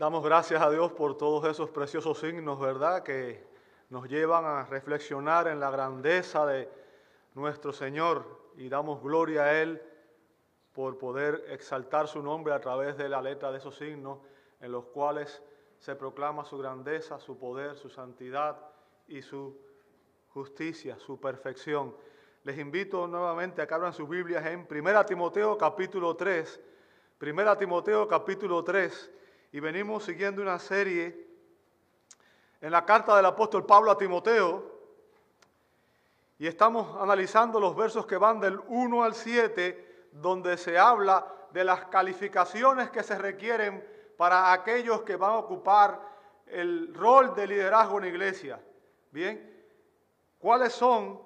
Damos gracias a Dios por todos esos preciosos signos, ¿verdad? Que nos llevan a reflexionar en la grandeza de nuestro Señor y damos gloria a Él por poder exaltar su nombre a través de la letra de esos signos en los cuales se proclama su grandeza, su poder, su santidad y su justicia, su perfección. Les invito nuevamente a que abran sus Biblias en 1 Timoteo capítulo 3. 1 Timoteo capítulo 3 y venimos siguiendo una serie en la carta del apóstol Pablo a Timoteo y estamos analizando los versos que van del 1 al 7 donde se habla de las calificaciones que se requieren para aquellos que van a ocupar el rol de liderazgo en la iglesia. Bien, ¿cuáles son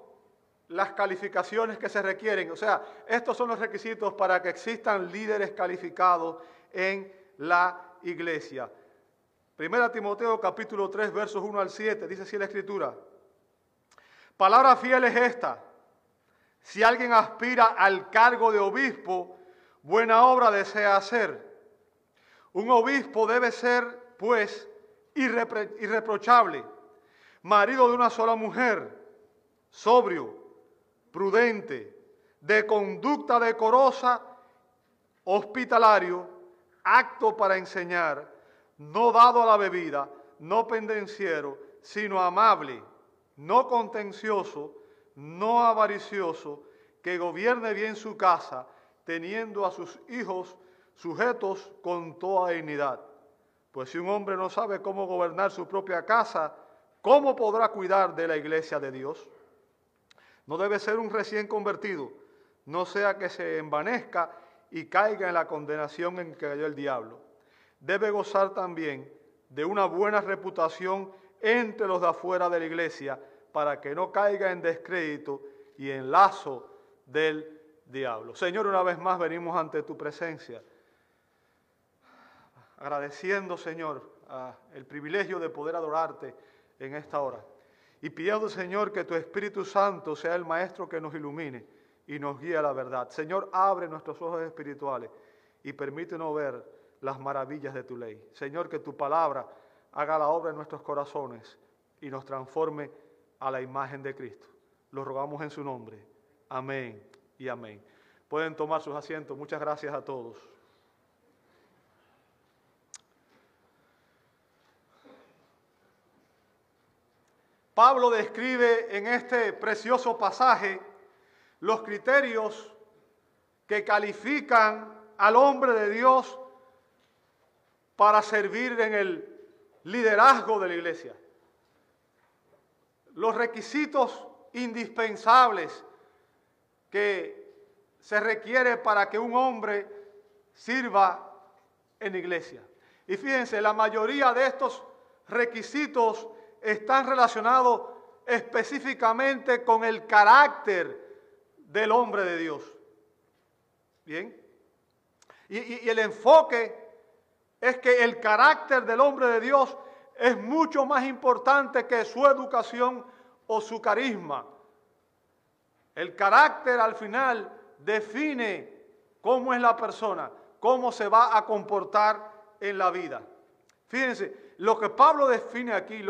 las calificaciones que se requieren? O sea, estos son los requisitos para que existan líderes calificados en la iglesia. Primera Timoteo capítulo 3 versos 1 al 7, dice así la escritura. Palabra fiel es esta. Si alguien aspira al cargo de obispo, buena obra desea hacer. Un obispo debe ser, pues, irreprochable, marido de una sola mujer, sobrio, prudente, de conducta decorosa, hospitalario, acto para enseñar, no dado a la bebida, no pendenciero, sino amable, no contencioso, no avaricioso, que gobierne bien su casa, teniendo a sus hijos sujetos con toda dignidad. Pues si un hombre no sabe cómo gobernar su propia casa, ¿cómo podrá cuidar de la iglesia de Dios? No debe ser un recién convertido, no sea que se envanezca y caiga en la condenación en que cayó el diablo. Debe gozar también de una buena reputación entre los de afuera de la iglesia para que no caiga en descrédito y en lazo del diablo. Señor, una vez más venimos ante tu presencia, agradeciendo, Señor, el privilegio de poder adorarte en esta hora. Y pidiendo, Señor, que tu Espíritu Santo sea el Maestro que nos ilumine y nos guía a la verdad. Señor, abre nuestros ojos espirituales y permítenos ver las maravillas de tu ley. Señor, que tu palabra haga la obra en nuestros corazones y nos transforme a la imagen de Cristo. Lo rogamos en su nombre. Amén y amén. Pueden tomar sus asientos. Muchas gracias a todos. Pablo describe en este precioso pasaje los criterios que califican al hombre de Dios para servir en el liderazgo de la iglesia. Los requisitos indispensables que se requiere para que un hombre sirva en la iglesia. Y fíjense, la mayoría de estos requisitos están relacionados específicamente con el carácter del hombre de Dios. Bien. Y, el enfoque es que el carácter del hombre de Dios es mucho más importante que su educación o su carisma. El carácter al final define cómo es la persona, cómo se va a comportar en la vida. Fíjense, lo que Pablo define aquí,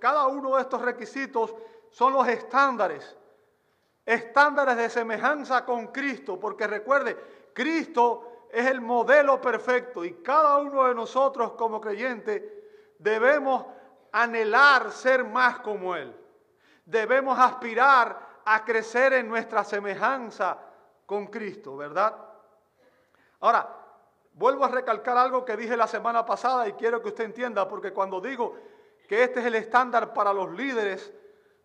cada uno de estos requisitos son los estándares estándares de semejanza con Cristo, porque recuerde, Cristo es el modelo perfecto y cada uno de nosotros como creyentes debemos anhelar ser más como Él. Debemos aspirar a crecer en nuestra semejanza con Cristo, ¿verdad? Ahora, vuelvo a recalcar algo que dije la semana pasada y quiero que usted entienda, porque cuando digo que este es el estándar para los líderes,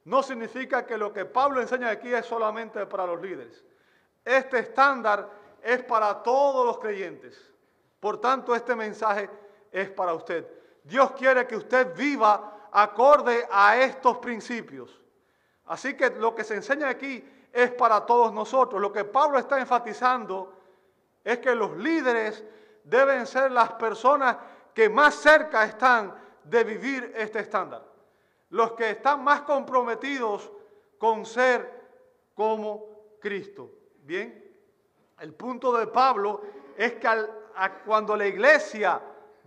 no significa que lo que Pablo enseña aquí es solamente para los líderes. Este estándar es para todos los creyentes. Por tanto, este mensaje es para usted. Dios quiere que usted viva acorde a estos principios. Así que lo que se enseña aquí es para todos nosotros. Lo que Pablo está enfatizando es que los líderes deben ser las personas que más cerca están de vivir este estándar los que están más comprometidos con ser como Cristo. Bien, el punto de Pablo es que cuando la iglesia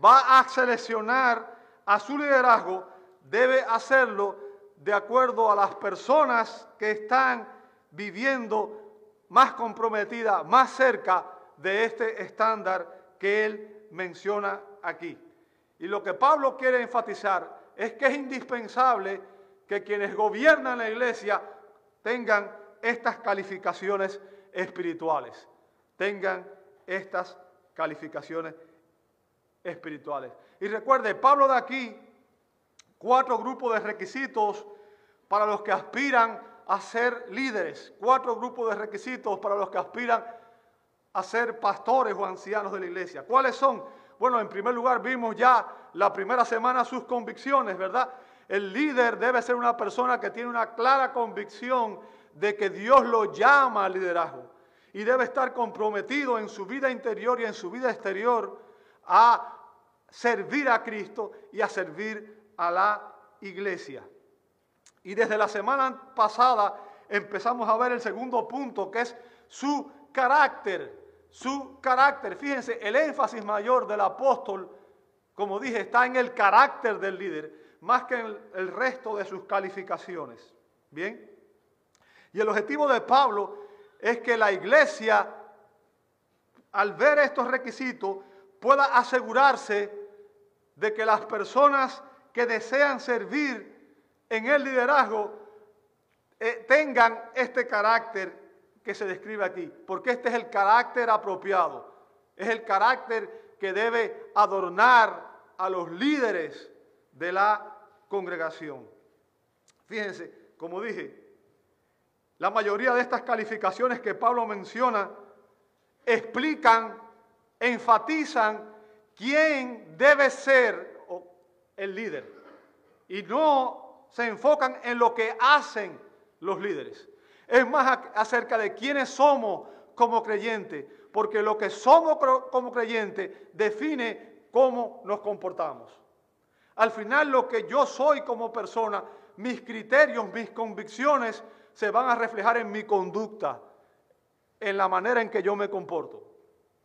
va a seleccionar a su liderazgo, debe hacerlo de acuerdo a las personas que están viviendo más comprometidas, más cerca de este estándar que él menciona aquí. Y lo que Pablo quiere enfatizar es que es indispensable que quienes gobiernan la iglesia tengan estas calificaciones espirituales, tengan estas calificaciones espirituales. Y recuerde, Pablo da aquí cuatro grupos de requisitos para los que aspiran a ser líderes, cuatro grupos de requisitos para los que aspiran a ser pastores o ancianos de la iglesia. ¿Cuáles son? Bueno, en primer lugar vimos ya la primera semana sus convicciones, ¿verdad? El líder debe ser una persona que tiene una clara convicción de que Dios lo llama al liderazgo y debe estar comprometido en su vida interior y en su vida exterior a servir a Cristo y a servir a la iglesia. Y desde la semana pasada empezamos a ver el segundo punto, que es su carácter. Su carácter. Fíjense, el énfasis mayor del apóstol, como dije, está en el carácter del líder, más que en el resto de sus calificaciones. Bien. Y el objetivo de Pablo es que la iglesia, al ver estos requisitos, pueda asegurarse de que las personas que desean servir en el liderazgo eh, tengan este carácter que se describe aquí, porque este es el carácter apropiado, es el carácter que debe adornar a los líderes de la congregación. Fíjense, como dije, la mayoría de estas calificaciones que Pablo menciona explican, enfatizan quién debe ser el líder y no se enfocan en lo que hacen los líderes. Es más acerca de quiénes somos como creyentes, porque lo que somos como creyentes define cómo nos comportamos. Al final lo que yo soy como persona, mis criterios, mis convicciones, se van a reflejar en mi conducta, en la manera en que yo me comporto.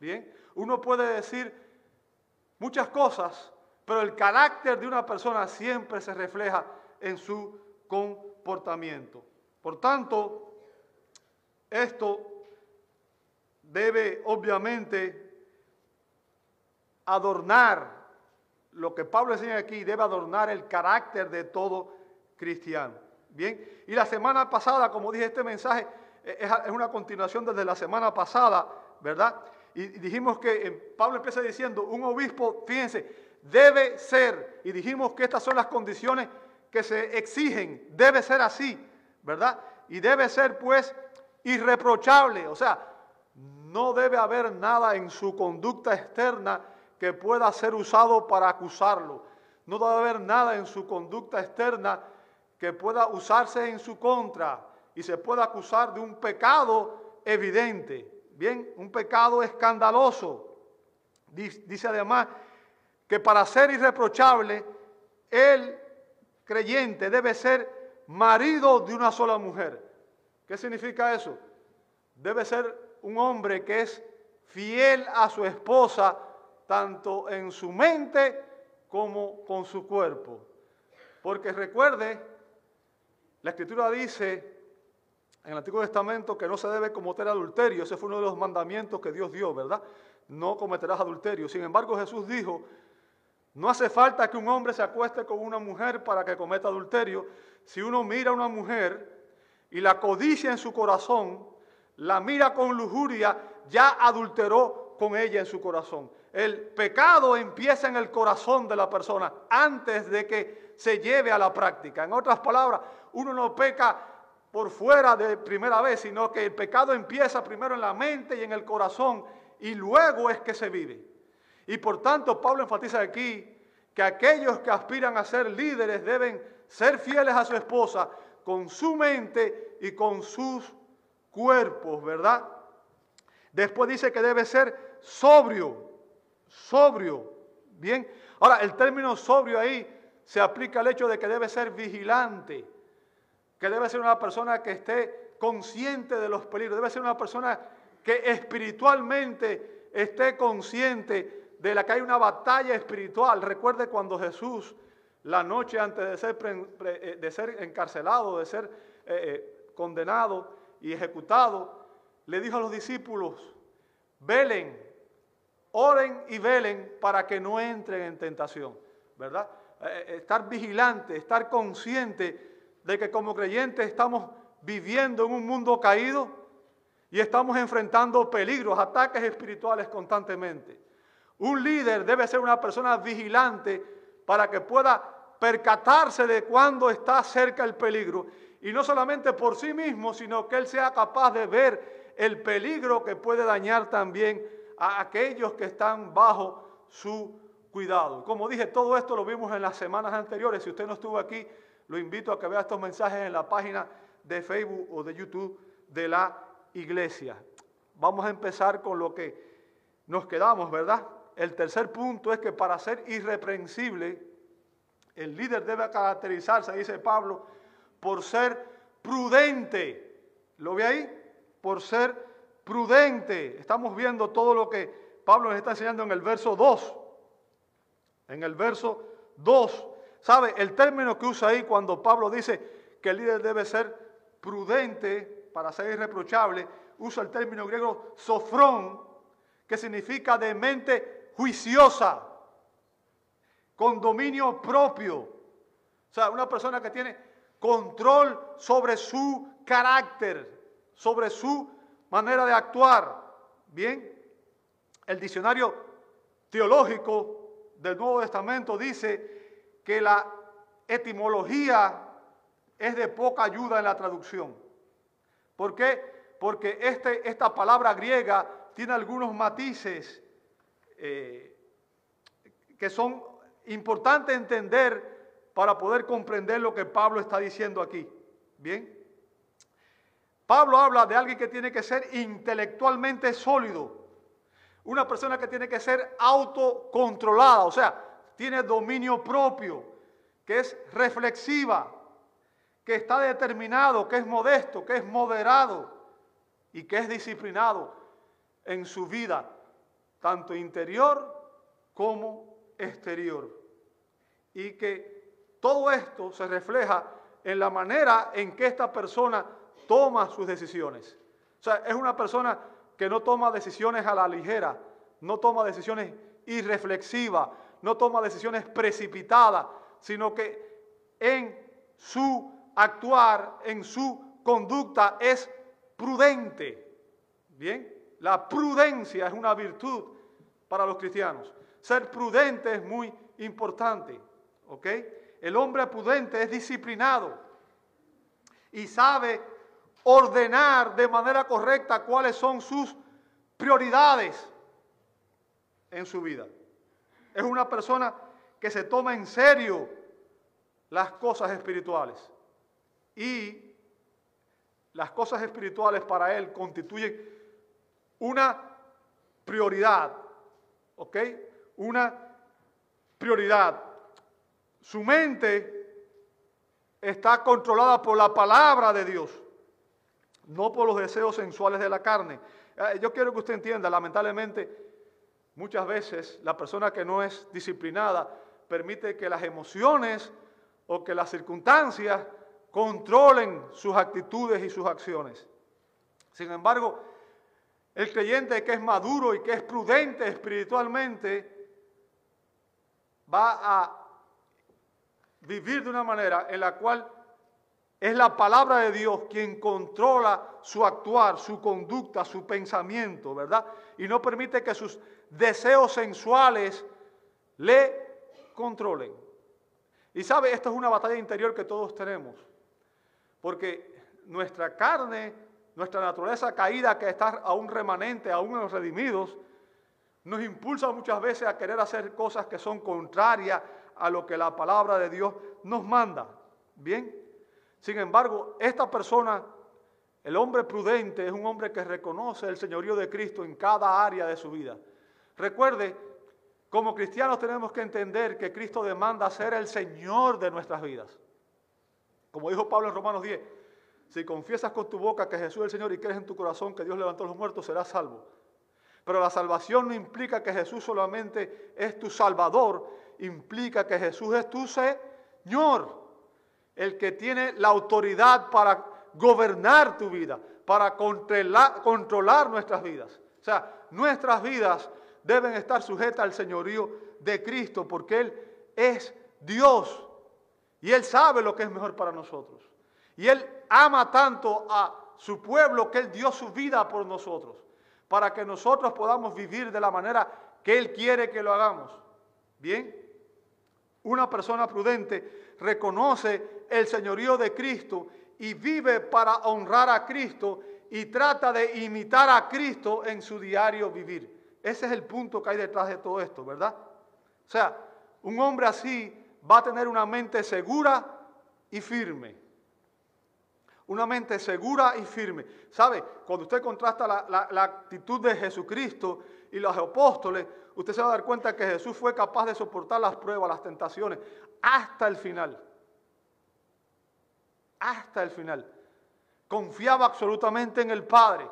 Bien, uno puede decir muchas cosas, pero el carácter de una persona siempre se refleja en su comportamiento. Por tanto, esto debe obviamente adornar, lo que Pablo enseña aquí, debe adornar el carácter de todo cristiano. Bien, y la semana pasada, como dije, este mensaje es, una continuación desde la semana pasada, ¿verdad? Y dijimos que eh, Pablo empieza diciendo, un obispo, fíjense, debe ser, y dijimos que estas son las condiciones que se exigen, debe ser así, ¿verdad? Y debe ser pues irreprochable, o sea, no debe haber nada en su conducta externa que pueda ser usado para acusarlo. No debe haber nada en su conducta externa que pueda usarse en su contra y se pueda acusar de un pecado evidente, bien, un pecado escandaloso. Dice además que para ser irreprochable, el creyente debe ser marido de una sola mujer. ¿Qué significa eso? Debe ser un hombre que es fiel a su esposa, tanto en su mente como con su cuerpo. Porque recuerde la escritura dice en el Antiguo Testamento que no se debe cometer adulterio. Ese fue uno de los mandamientos que Dios dio, ¿verdad? No cometerás adulterio. Sin embargo, Jesús dijo, no hace falta que un hombre se acueste con una mujer para que cometa adulterio. Si uno mira a una mujer y la codicia en su corazón, la mira con lujuria, ya adulteró con ella en su corazón. El pecado empieza en el corazón de la persona antes de que se lleve a la práctica. En otras palabras, uno no peca por fuera de primera vez, sino que el pecado empieza primero en la mente y en el corazón y luego es que se vive. Y por tanto, Pablo enfatiza aquí que aquellos que aspiran a ser líderes deben ser fieles a su esposa con su mente y con sus cuerpos, ¿verdad? Después dice que debe ser sobrio, sobrio. Bien, ahora el término sobrio ahí se aplica al hecho de que debe ser vigilante que debe ser una persona que esté consciente de los peligros, debe ser una persona que espiritualmente esté consciente de la que hay una batalla espiritual. Recuerde cuando Jesús, la noche antes de ser, eh, encarcelado, de ser eh, eh, condenado y ejecutado, le dijo a los discípulos, velen, oren y velen para que no entren en tentación, ¿verdad? estar vigilante, estar consciente de que como creyentes estamos viviendo en un mundo caído y estamos enfrentando peligros, ataques espirituales constantemente. Un líder debe ser una persona vigilante para que pueda percatarse de cuando está cerca el peligro y no solamente por sí mismo, sino que él sea capaz de ver el peligro que puede dañar también a aquellos que están bajo su cuidado. Como dije, todo esto lo vimos en las semanas anteriores. Si usted no estuvo aquí, lo invito a que vea estos mensajes en la página de Facebook o de YouTube de la iglesia. Vamos a empezar con lo que nos quedamos, ¿verdad? El tercer punto es que para ser irreprensible, el líder debe caracterizarse, dice Pablo, por ser prudente. ¿Lo ve ahí? Por ser prudente. Estamos viendo todo lo que Pablo nos está enseñando en el verso 2. En el verso 2. ¿Sabe? El término que usa ahí cuando Pablo dice que el líder debe ser prudente para ser irreprochable, usa el término griego sofrón, que significa de mente juiciosa, con dominio propio. O sea, una persona que tiene control sobre su carácter, sobre su manera de actuar. Bien, el diccionario teológico del Nuevo Testamento dice que la etimología es de poca ayuda en la traducción. ¿Por qué? Porque este, esta palabra griega tiene algunos matices eh, que son importantes entender para poder comprender lo que Pablo está diciendo aquí. Bien. Pablo habla de alguien que tiene que ser intelectualmente sólido, una persona que tiene que ser autocontrolada, o sea, tiene dominio propio, que es reflexiva, que está determinado, que es modesto, que es moderado y que es disciplinado en su vida tanto interior como exterior. Y que todo esto se refleja en la manera en que esta persona toma sus decisiones. O sea, es una persona que no toma decisiones a la ligera, no toma decisiones irreflexivas, no toma decisiones precipitadas, sino que en su actuar, en su conducta es prudente. Bien, la prudencia es una virtud para los cristianos. Ser prudente es muy importante. ¿Ok? El hombre prudente es disciplinado y sabe ordenar de manera correcta cuáles son sus prioridades en su vida. Es una persona que se toma en serio las cosas espirituales. Y las cosas espirituales para él constituyen una prioridad, ¿ok? Una prioridad. Su mente está controlada por la palabra de Dios, no por los deseos sensuales de la carne. Eh, yo quiero que usted entienda, lamentablemente, muchas veces la persona que no es disciplinada permite que las emociones o que las circunstancias controlen sus actitudes y sus acciones. Sin embargo, el creyente que es maduro y que es prudente espiritualmente va a vivir de una manera en la cual es la palabra de Dios quien controla su actuar, su conducta, su pensamiento, ¿verdad? Y no permite que sus deseos sensuales le controlen. Y sabe, esto es una batalla interior que todos tenemos, porque nuestra carne nuestra naturaleza caída que está aún remanente, aún en los redimidos, nos impulsa muchas veces a querer hacer cosas que son contrarias a lo que la palabra de Dios nos manda. Bien, sin embargo, esta persona, el hombre prudente, es un hombre que reconoce el señorío de Cristo en cada área de su vida. Recuerde, como cristianos tenemos que entender que Cristo demanda ser el Señor de nuestras vidas. Como dijo Pablo en Romanos 10, si confiesas con tu boca que Jesús es el Señor y crees en tu corazón que Dios levantó a los muertos, serás salvo. Pero la salvación no implica que Jesús solamente es tu Salvador, implica que Jesús es tu Señor, el que tiene la autoridad para gobernar tu vida, para controlar, nuestras vidas. O sea, nuestras vidas deben estar sujetas al señorío de Cristo, porque Él es Dios y Él sabe lo que es mejor para nosotros. Y Él ama tanto a su pueblo que Él dio su vida por nosotros, para que nosotros podamos vivir de la manera que Él quiere que lo hagamos. Bien, una persona prudente reconoce el señorío de Cristo y vive para honrar a Cristo y trata de imitar a Cristo en su diario vivir. Ese es el punto que hay detrás de todo esto, ¿verdad? O sea, un hombre así va a tener una mente segura y firme. Una mente segura y firme. ¿Sabe? Cuando usted contrasta la, actitud de Jesucristo y los apóstoles, usted se va a dar cuenta que Jesús fue capaz de soportar las pruebas, las tentaciones, hasta el final. Hasta el final. Confiaba absolutamente en el Padre.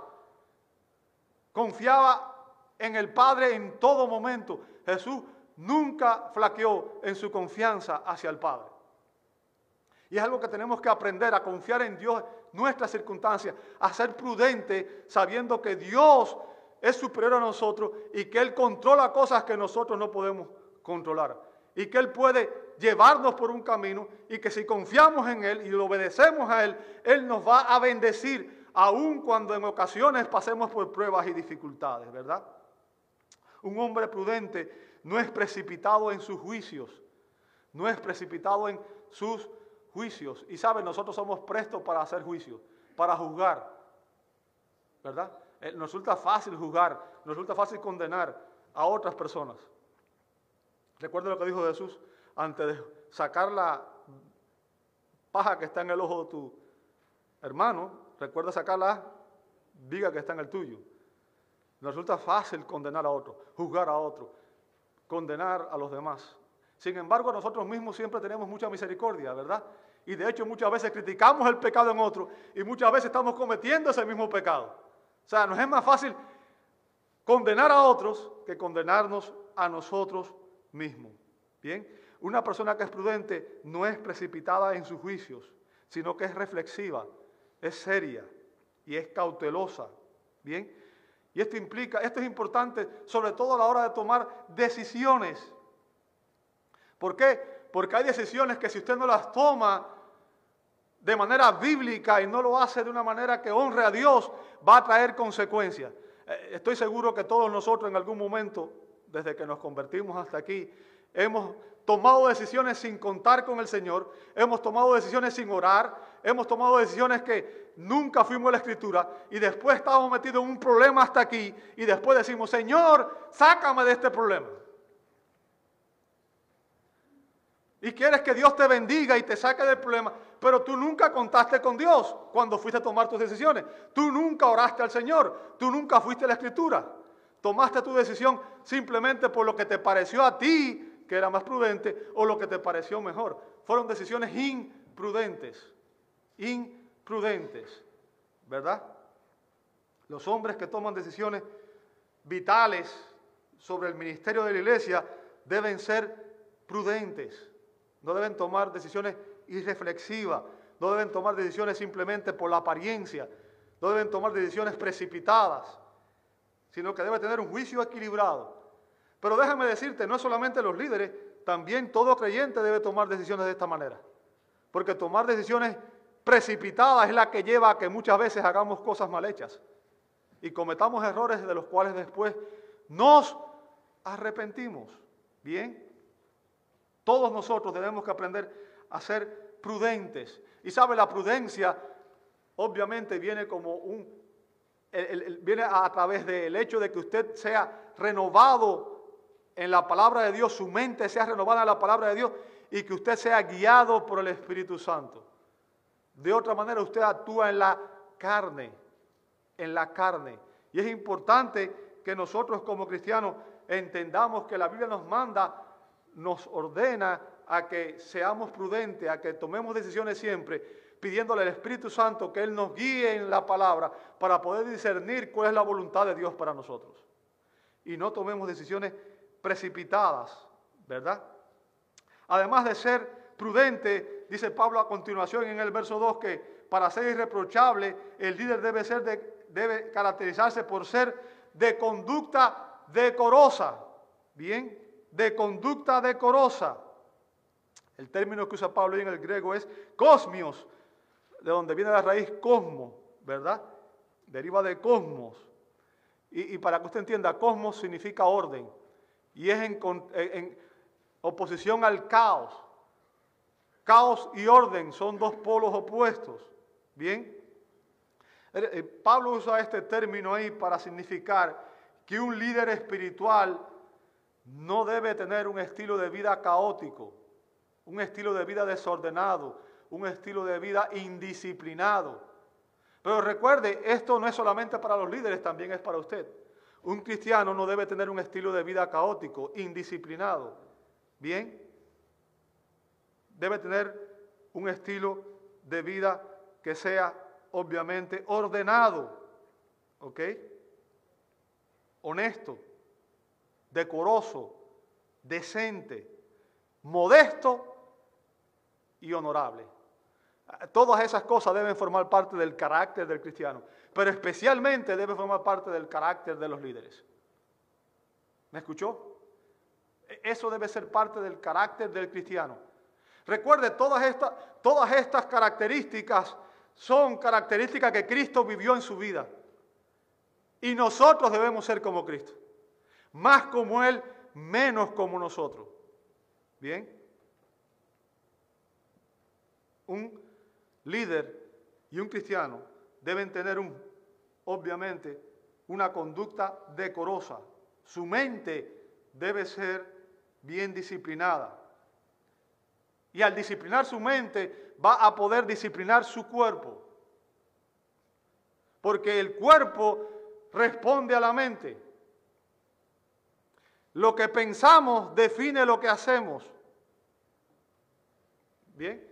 Confiaba en el Padre en todo momento. Jesús nunca flaqueó en su confianza hacia el Padre. Y es algo que tenemos que aprender a confiar en Dios, nuestras circunstancias, a ser prudente sabiendo que Dios es superior a nosotros y que Él controla cosas que nosotros no podemos controlar. Y que Él puede llevarnos por un camino y que si confiamos en Él y lo obedecemos a Él, Él nos va a bendecir aun cuando en ocasiones pasemos por pruebas y dificultades, ¿verdad? Un hombre prudente no es precipitado en sus juicios, no es precipitado en sus juicios. Y saben, nosotros somos prestos para hacer juicios, para juzgar. ¿Verdad? Eh, nos resulta fácil juzgar, nos resulta fácil condenar a otras personas. Recuerda lo que dijo Jesús antes de sacar la paja que está en el ojo de tu hermano, recuerda sacar la viga que está en el tuyo. Nos resulta fácil condenar a otro, juzgar a otro, condenar a los demás. Sin embargo, nosotros mismos siempre tenemos mucha misericordia, ¿verdad? Y de hecho muchas veces criticamos el pecado en otro y muchas veces estamos cometiendo ese mismo pecado. O sea, nos es más fácil condenar a otros que condenarnos a nosotros mismos. Bien, una persona que es prudente no es precipitada en sus juicios, sino que es reflexiva, es seria y es cautelosa. Bien, y esto implica, esto es importante sobre todo a la hora de tomar decisiones. ¿Por qué? Porque hay decisiones que si usted no las toma de manera bíblica y no lo hace de una manera que honre a Dios, va a traer consecuencias. Eh, estoy seguro que todos nosotros en algún momento, desde que nos convertimos hasta aquí, hemos tomado decisiones sin contar con el Señor, hemos tomado decisiones sin orar, hemos tomado decisiones que nunca fuimos a la escritura y después estábamos metidos en un problema hasta aquí y después decimos, Señor, sácame de este problema. Y quieres que Dios te bendiga y te saque del problema, pero tú nunca contaste con Dios cuando fuiste a tomar tus decisiones. Tú nunca oraste al Señor, tú nunca fuiste a la escritura. Tomaste tu decisión simplemente por lo que te pareció a ti que era más prudente o lo que te pareció mejor. Fueron decisiones imprudentes, imprudentes, ¿verdad? Los hombres que toman decisiones vitales sobre el ministerio de la iglesia deben ser prudentes no deben tomar decisiones irreflexivas, no deben tomar decisiones simplemente por la apariencia, no deben tomar decisiones precipitadas, sino que debe tener un juicio equilibrado. Pero déjame decirte, no solamente los líderes, también todo creyente debe tomar decisiones de esta manera. Porque tomar decisiones precipitadas es la que lleva a que muchas veces hagamos cosas mal hechas y cometamos errores de los cuales después nos arrepentimos. Bien, todos nosotros tenemos que aprender a ser prudentes. Y sabe, la prudencia obviamente viene como un, viene a, través del hecho de que usted sea renovado en la palabra de Dios, su mente sea renovada en la palabra de Dios y que usted sea guiado por el Espíritu Santo. De otra manera, usted actúa en la carne, en la carne. Y es importante que nosotros como cristianos entendamos que la Biblia nos manda nos ordena a que seamos prudentes, a que tomemos decisiones siempre, pidiéndole al Espíritu Santo que Él nos guíe en la palabra para poder discernir cuál es la voluntad de Dios para nosotros. y no tomemos decisiones precipitadas, ¿verdad? Además de ser prudente, dice Pablo a continuación en el verso 2 que para ser irreprochable el líder debe, ser debe caracterizarse por ser de conducta decorosa. Bien, de conducta decorosa. El término que usa Pablo en el griego es cosmios, de donde viene la raíz cosmo, ¿verdad? Deriva de cosmos. Y, para que usted entienda, cosmos significa orden. Y es en, en oposición al caos. Caos y orden son dos polos opuestos. Bien. Eh, eh, Pablo usa este término ahí para significar que un líder espiritual no debe tener un estilo de vida caótico, un estilo de vida desordenado, un estilo de vida indisciplinado. Pero recuerde, esto no es solamente para los líderes, también es para usted. Un cristiano no debe tener un estilo de vida caótico, indisciplinado. ¿Bien? Debe tener un estilo de vida que sea obviamente ordenado. ¿Ok? Honesto decoroso, decente, modesto y honorable. Todas esas cosas deben formar parte del carácter del cristiano, pero especialmente deben formar parte del carácter de los líderes. ¿Me escuchó? Eso debe ser parte del carácter del cristiano. Recuerde, todas estas, todas estas características son características que Cristo vivió en su vida. Y nosotros debemos ser como Cristo más como Él, menos como nosotros. Bien. Un líder y un cristiano deben tener un, obviamente, una conducta decorosa. Su mente debe ser bien disciplinada. Y al disciplinar su mente va a poder disciplinar su cuerpo. Porque el cuerpo responde a la mente. Lo que pensamos define lo que hacemos. Bien.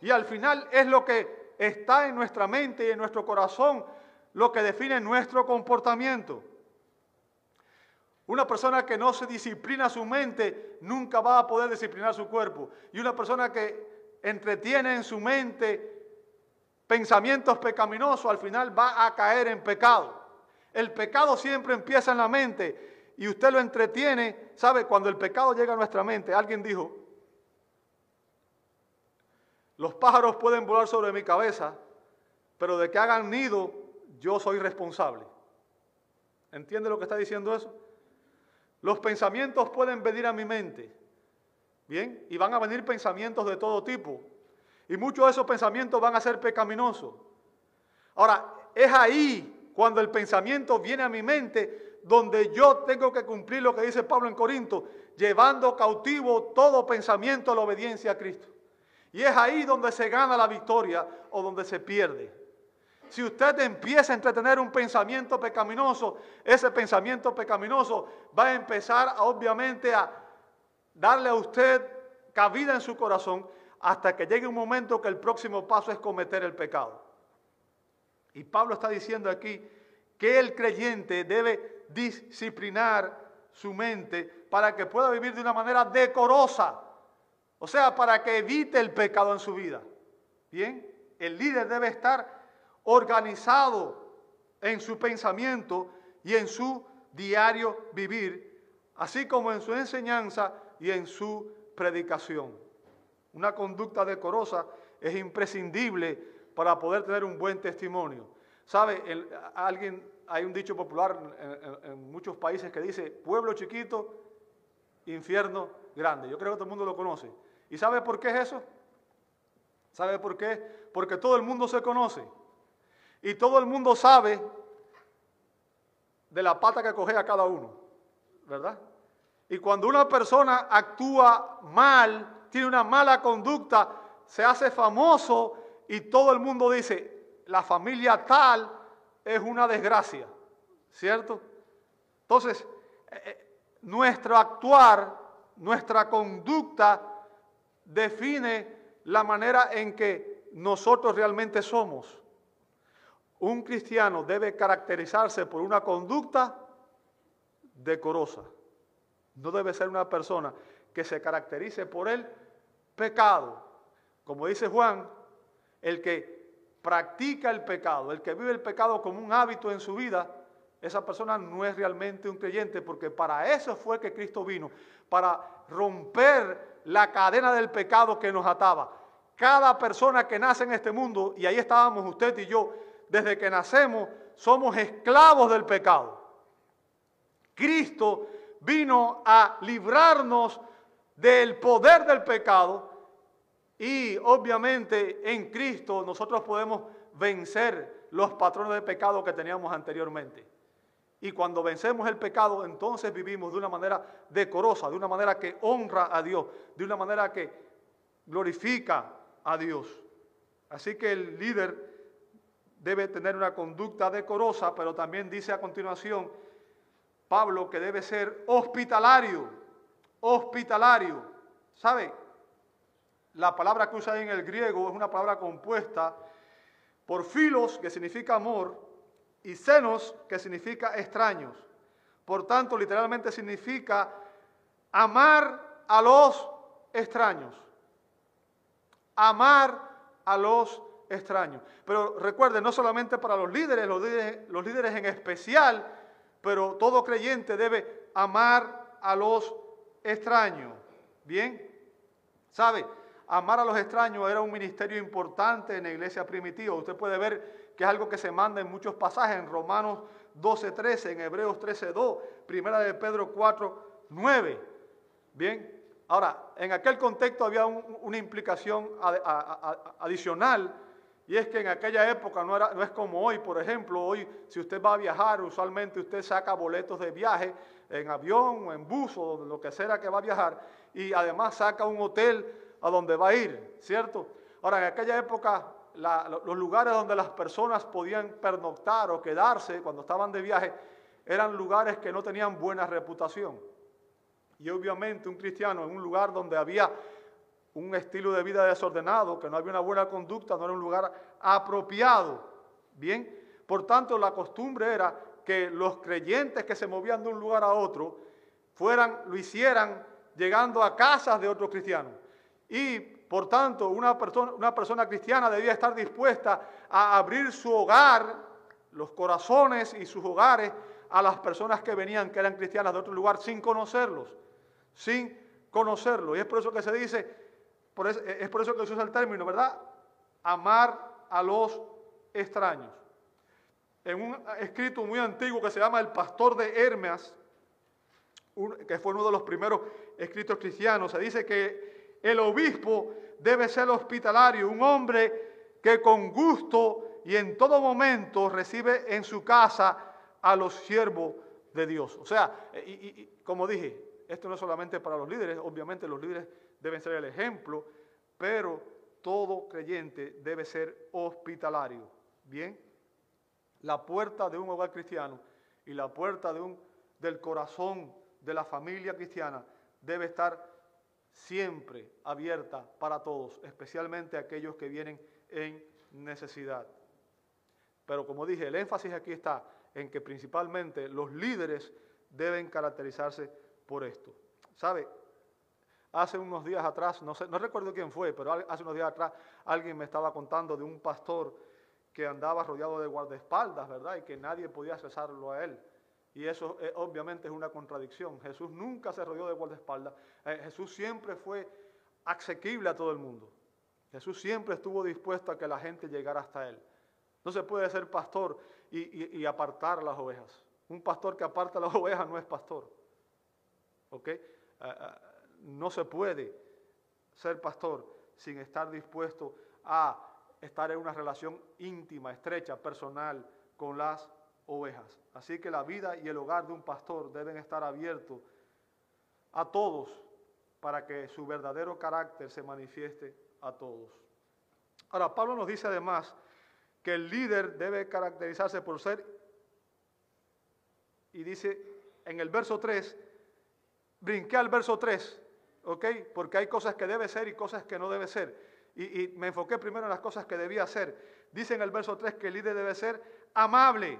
Y al final es lo que está en nuestra mente y en nuestro corazón lo que define nuestro comportamiento. Una persona que no se disciplina su mente nunca va a poder disciplinar su cuerpo. Y una persona que entretiene en su mente pensamientos pecaminosos al final va a caer en pecado. El pecado siempre empieza en la mente y usted lo entretiene, ¿sabe? Cuando el pecado llega a nuestra mente, alguien dijo, los pájaros pueden volar sobre mi cabeza, pero de que hagan nido, yo soy responsable. ¿Entiende lo que está diciendo eso? Los pensamientos pueden venir a mi mente, ¿bien? Y van a venir pensamientos de todo tipo. Y muchos de esos pensamientos van a ser pecaminosos. Ahora, es ahí cuando el pensamiento viene a mi mente donde yo tengo que cumplir lo que dice Pablo en Corinto, llevando cautivo todo pensamiento a la obediencia a Cristo. Y es ahí donde se gana la victoria o donde se pierde. Si usted empieza a entretener un pensamiento pecaminoso, ese pensamiento pecaminoso va a empezar obviamente a darle a usted cabida en su corazón hasta que llegue un momento que el próximo paso es cometer el pecado. Y Pablo está diciendo aquí que el creyente debe disciplinar su mente para que pueda vivir de una manera decorosa. O sea, para que evite el pecado en su vida. Bien, el líder debe estar organizado en su pensamiento y en su diario vivir, así como en su enseñanza y en su predicación. Una conducta decorosa es imprescindible para poder tener un buen testimonio. ¿Sabe? alguien hay un dicho popular en, muchos países que dice, pueblo chiquito, infierno grande. Yo creo que todo el mundo lo conoce. ¿Y sabe por qué es eso? ¿Sabe por qué? Porque todo el mundo se conoce. Y todo el mundo sabe de la pata que coge a cada uno. ¿Verdad? Y cuando una persona actúa mal, tiene una mala conducta, se hace famoso y todo el mundo dice, la familia tal es una desgracia, ¿cierto? Entonces, eh, eh, nuestro actuar, nuestra conducta define la manera en que nosotros realmente somos. Un cristiano debe caracterizarse por una conducta decorosa. No debe ser una persona que se caracterice por el pecado. Como dice Juan, el que practica el pecado, el que vive el pecado como un hábito en su vida, esa persona no es realmente un creyente, porque para eso fue que Cristo vino, para romper la cadena del pecado que nos ataba. Cada persona que nace en este mundo, y ahí estábamos usted y yo, desde que nacemos, somos esclavos del pecado. Cristo vino a librarnos del poder del pecado y obviamente en Cristo nosotros podemos vencer los patrones de pecado que teníamos anteriormente. Y cuando vencemos el pecado, entonces vivimos de una manera decorosa, de una manera que honra a Dios, de una manera que glorifica a Dios. Así que el líder debe tener una conducta decorosa, pero también dice a continuación Pablo que debe ser hospitalario, hospitalario. ¿Sabe? La palabra que usa en el griego es una palabra compuesta por filos, que significa amor, y senos, que significa extraños. Por tanto, literalmente significa amar a los extraños. Amar a los extraños. Pero recuerden, no solamente para los líderes, los líderes, los líderes en especial, pero todo creyente debe amar a los extraños. ¿Bien? ¿Sabe? Amar a los extraños era un ministerio importante en la iglesia primitiva. Usted puede ver que es algo que se manda en muchos pasajes, en Romanos 12.13, en Hebreos 13.2, Primera de Pedro 4.9. Bien, ahora, en aquel contexto había una implicación adicional y es que en aquella época no, era, no es como hoy, por ejemplo, hoy si usted va a viajar, usualmente usted saca boletos de viaje en avión o en bus o lo que sea que va a viajar y además saca un hotel a donde va a ir, ¿cierto? Ahora, en aquella época los lugares donde las personas podían pernoctar o quedarse cuando estaban de viaje eran lugares que no tenían buena reputación. Y obviamente un cristiano en un lugar donde había un estilo de vida desordenado, que no había una buena conducta, no era un lugar apropiado. Bien, por tanto la costumbre era que los creyentes que se movían de un lugar a otro fueran, lo hicieran llegando a casas de otros cristianos. Y por tanto, una persona, una persona cristiana debía estar dispuesta a abrir su hogar, los corazones y sus hogares a las personas que venían, que eran cristianas de otro lugar, sin conocerlos, sin conocerlos. Y es por eso que se dice, es por eso que se usa el término, ¿verdad? Amar a los extraños. En un escrito muy antiguo que se llama El Pastor de Hermes, que fue uno de los primeros escritos cristianos, se dice que el obispo debe ser hospitalario, un hombre que con gusto y en todo momento recibe en su casa a los siervos de Dios. O sea, y como dije, esto no es solamente para los líderes, obviamente los líderes deben ser el ejemplo, pero todo creyente debe ser hospitalario. Bien, la puerta de un hogar cristiano y la puerta del corazón de la familia cristiana debe estar siempre abierta para todos, especialmente aquellos que vienen en necesidad. Pero como dije, el énfasis aquí está en que principalmente los líderes deben caracterizarse por esto. ¿Sabe? Hace unos días atrás, no, sé, recuerdo quién fue, pero hace unos días atrás alguien me estaba contando de un pastor que andaba rodeado de guardaespaldas, ¿verdad? Y que nadie podía cesarlo a él. Y eso eh, obviamente es una contradicción. Jesús nunca se rodeó de guardaespaldas. Eh, Jesús siempre fue asequible a todo el mundo. Jesús siempre estuvo dispuesto a que la gente llegara hasta él. No se puede ser pastor y, apartar las ovejas. Un pastor que aparta las ovejas no es pastor. ¿Ok? Eh, eh, no se puede ser pastor sin estar dispuesto a estar en una relación íntima, estrecha, personal con las ovejas. Así que la vida y el hogar de un pastor deben estar abiertos a todos para que su verdadero carácter se manifieste a todos. Ahora, Pablo nos dice además que el líder debe caracterizarse por ser, y dice en el verso 3, brinqué al verso 3, ¿ok? Porque hay cosas que debe ser y cosas que no debe ser. Y, me enfoqué primero en las cosas que debía ser. Dice en el verso 3 que el líder debe ser amable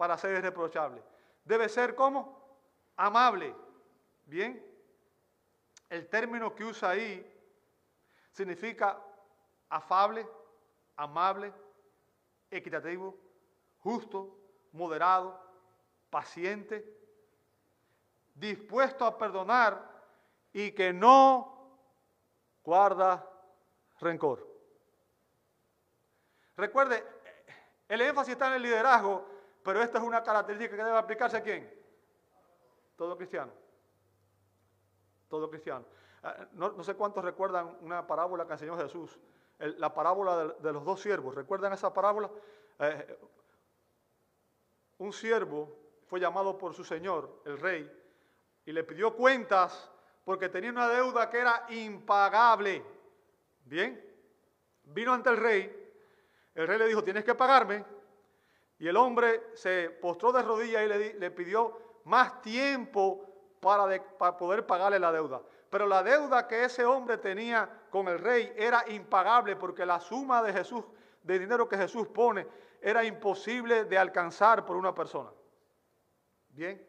para ser irreprochable. Debe ser como amable. Bien, el término que usa ahí significa afable, amable, equitativo, justo, moderado, paciente, dispuesto a perdonar y que no guarda rencor. Recuerde, el énfasis está en el liderazgo, pero esta es una característica que debe aplicarse a quién? Todo cristiano. Todo cristiano. Ah, no, sé cuántos recuerdan una parábola que enseñó Jesús, la parábola de, los dos siervos. ¿Recuerdan esa parábola? Eh, un siervo fue llamado por su señor, el rey, y le pidió cuentas porque tenía una deuda que era impagable. Bien, vino ante el rey, el rey le dijo, tienes que pagarme, y el hombre se postró de rodillas y le, pidió más tiempo para, para poder pagarle la deuda. Pero la deuda que ese hombre tenía con el rey era impagable porque la suma de Jesús, de dinero que Jesús pone, era imposible de alcanzar por una persona. Bien.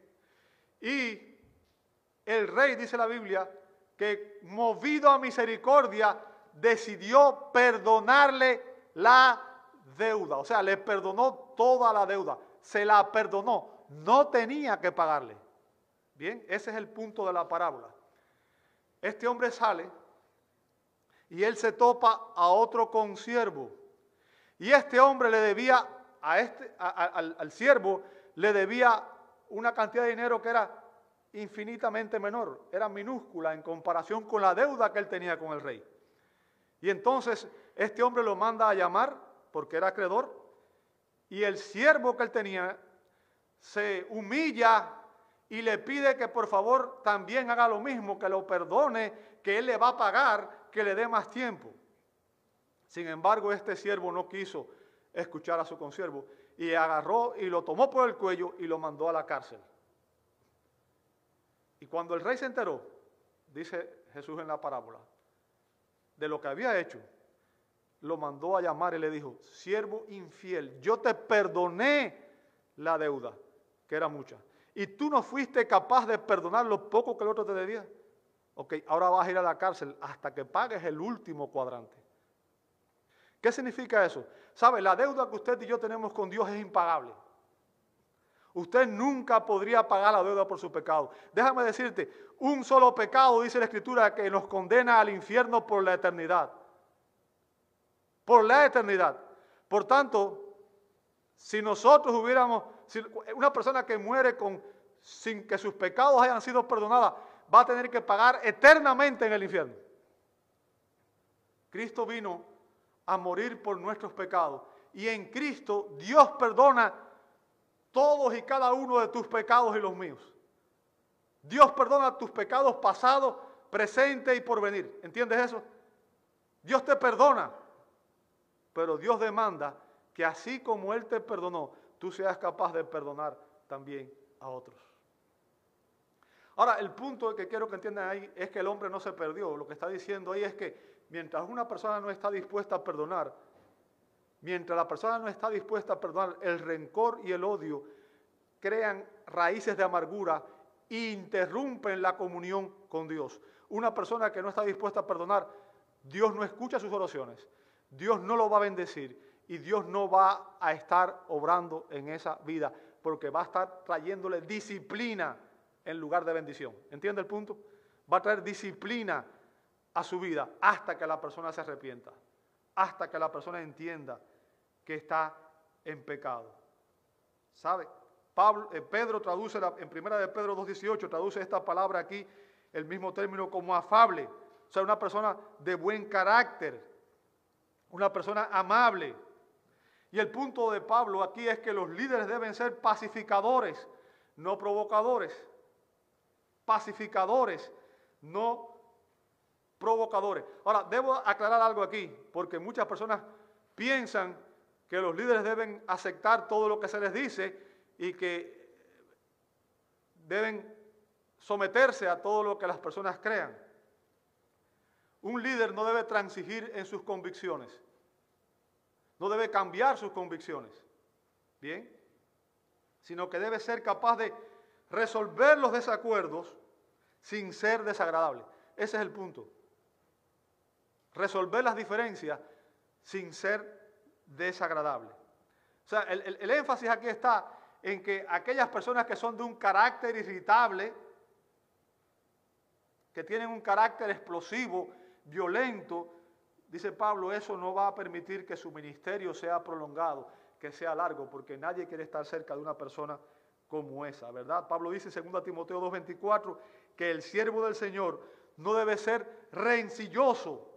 Y el rey, dice la Biblia, que movido a misericordia, decidió perdonarle la deuda. O sea, le perdonó toda la deuda. Se la perdonó. No tenía que pagarle. Bien, ese es el punto de la parábola. Este hombre sale y él se topa a otro consiervo y este hombre le debía a este, al, al siervo, le debía una cantidad de dinero que era infinitamente menor, era minúscula en comparación con la deuda que él tenía con el rey. Y entonces este hombre lo manda a llamar porque era acreedor y el siervo que él tenía se humilla y le pide que por favor también haga lo mismo, que lo perdone, que él le va a pagar, que le dé más tiempo. Sin embargo, este siervo no quiso escuchar a su consiervo y agarró y lo tomó por el cuello y lo mandó a la cárcel. Y cuando el rey se enteró, dice Jesús en la parábola, de lo que había hecho, lo mandó a llamar y le dijo, siervo infiel, yo te perdoné la deuda, que era mucha, y tú no fuiste capaz de perdonar lo poco que el otro te debía. Ok, ahora vas a ir a la cárcel hasta que pagues el último cuadrante. ¿Qué significa eso? ¿Sabe? La deuda que usted y yo tenemos con Dios es impagable. Usted nunca podría pagar la deuda por su pecado. Déjame decirte, un solo pecado, dice la Escritura, que nos condena al infierno por la eternidad. Por la eternidad. Por tanto, si nosotros hubiéramos, una persona que muere sin que sus pecados hayan sido perdonados, va a tener que pagar eternamente en el infierno. Cristo vino a morir por nuestros pecados. Y en Cristo Dios perdona todos y cada uno de tus pecados y los míos. Dios perdona tus pecados pasados, presentes y por venir. ¿Entiendes eso? Dios te perdona, pero Dios demanda que así como Él te perdonó, tú seas capaz de perdonar también a otros. Ahora, el punto que quiero que entiendan ahí es que el hombre no se perdió. Lo que está diciendo ahí es que mientras una persona no está dispuesta a perdonar, mientras la persona no está dispuesta a perdonar, el rencor y el odio crean raíces de amargura e interrumpen la comunión con Dios. Una persona que no está dispuesta a perdonar, Dios no escucha sus oraciones, Dios no lo va a bendecir y Dios no va a estar obrando en esa vida porque va a estar trayéndole disciplina en lugar de bendición. ¿Entiende el punto? Va a traer disciplina a su vida hasta que la persona se arrepienta, hasta que la persona entienda que está en pecado. ¿Sabe? Pablo, eh, Pedro traduce en primera de Pedro 2.18, traduce esta palabra aquí, el mismo término como afable. O sea, una persona de buen carácter, una persona amable. Y el punto de Pablo aquí es que los líderes deben ser pacificadores, no provocadores. Pacificadores, no provocadores. Ahora, debo aclarar algo aquí, porque muchas personas piensan que los líderes deben aceptar todo lo que se les dice y que deben someterse a todo lo que las personas crean. Un líder no debe transigir en sus convicciones, no debe cambiar sus convicciones, ¿bien? Sino que debe ser capaz de resolver los desacuerdos sin ser desagradable. Ese es el punto. Resolver las diferencias sin ser desagradable. O sea, el, el énfasis aquí está en que aquellas personas que son de un carácter irritable, que tienen un carácter explosivo, violento, dice Pablo, eso no va a permitir que su ministerio sea prolongado, que sea largo, porque nadie quiere estar cerca de una persona como esa, ¿verdad? Pablo dice en 2 Timoteo 2:24 que el siervo del Señor no debe ser rencilloso,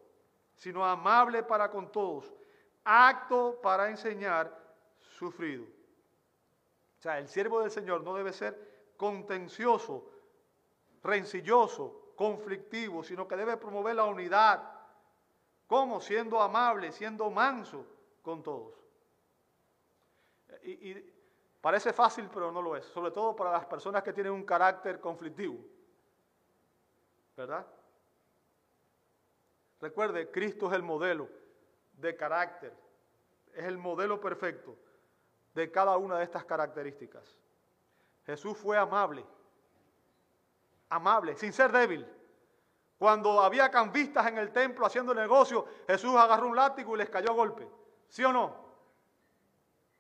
sino amable para con todos, acto para enseñar, sufrido. O sea, el siervo del Señor no debe ser contencioso, rencilloso, conflictivo, sino que debe promover la unidad. ¿Cómo? Siendo amable, siendo manso con todos. Y, y, parece fácil, pero no lo es. Sobre todo para las personas que tienen un carácter conflictivo. ¿Verdad? Recuerde, Cristo es el modelo de carácter. Es el modelo perfecto de cada una de estas características. Jesús fue amable amable, sin ser débil. Cuando había cambistas en el templo haciendo negocio, Jesús agarró un látigo y les cayó a golpe. ¿Sí o no?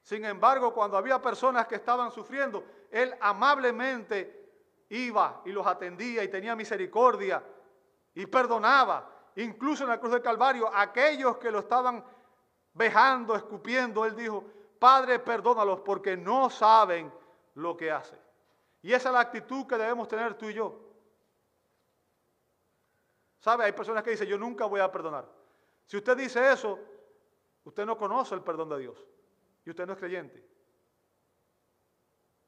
Sin embargo, cuando había personas que estaban sufriendo, Él amablemente iba y los atendía y tenía misericordia y perdonaba. Incluso en la cruz del Calvario, aquellos que lo estaban vejando, escupiendo, Él dijo, Padre, perdónalos porque no saben lo que hacen. Y esa es la actitud que debemos tener tú y yo. ¿Sabe? Hay personas que dicen, yo nunca voy a perdonar. Si usted dice eso, usted no conoce el perdón de Dios. Y usted no es creyente.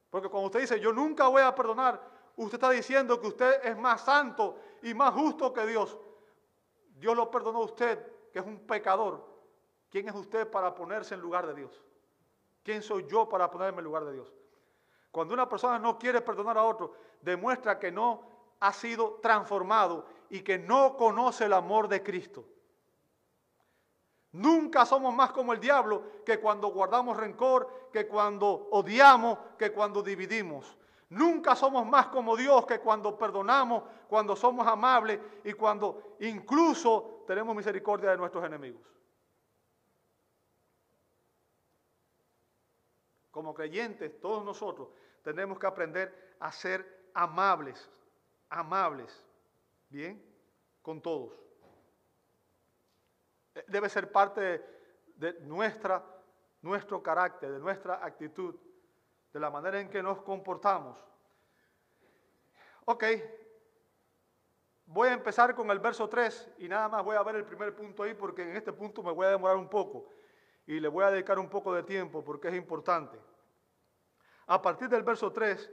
Porque cuando usted dice, yo nunca voy a perdonar, usted está diciendo que usted es más santo y más justo que Dios. Dios lo perdonó a usted, que es un pecador. ¿Quién es usted para ponerse en lugar de Dios? ¿Quién soy yo para ponerme en lugar de Dios? Cuando una persona no quiere perdonar a otro, demuestra que no ha sido transformado y que no conoce el amor de Cristo. Nunca somos más como el diablo que cuando guardamos rencor, que cuando odiamos, que cuando dividimos. Nunca somos más como Dios que cuando perdonamos, cuando somos amables y cuando incluso tenemos misericordia de nuestros enemigos. Como creyentes, todos nosotros tenemos que aprender a ser amables, amables, ¿bien? Con todos. Eh, debe ser parte de, nuestra, nuestro carácter, de nuestra actitud, de la manera en que nos comportamos. Ok, voy a empezar con el verso 3 y nada más voy a ver el primer punto ahí porque en este punto me voy a demorar un poco y le voy a dedicar un poco de tiempo porque es importante a partir del verso 3,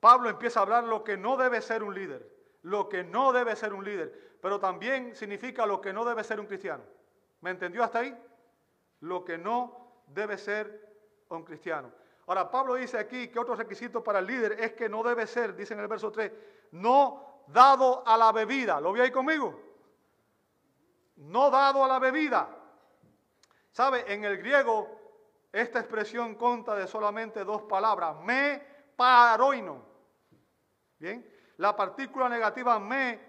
Pablo empieza a hablar lo que no debe ser un líder, lo que no debe ser un líder, pero también significa lo que no debe ser un cristiano. ¿Me entendió hasta ahí? Lo que no debe ser un cristiano. Ahora, Pablo dice aquí que otro requisito para el líder es que no debe ser, dice en el verso 3, no dado a la bebida. ¿Lo vi ahí conmigo? No dado a la bebida. ¿Sabe? En el griego esta expresión consta de solamente dos palabras, me paroino. Bien, la partícula negativa me,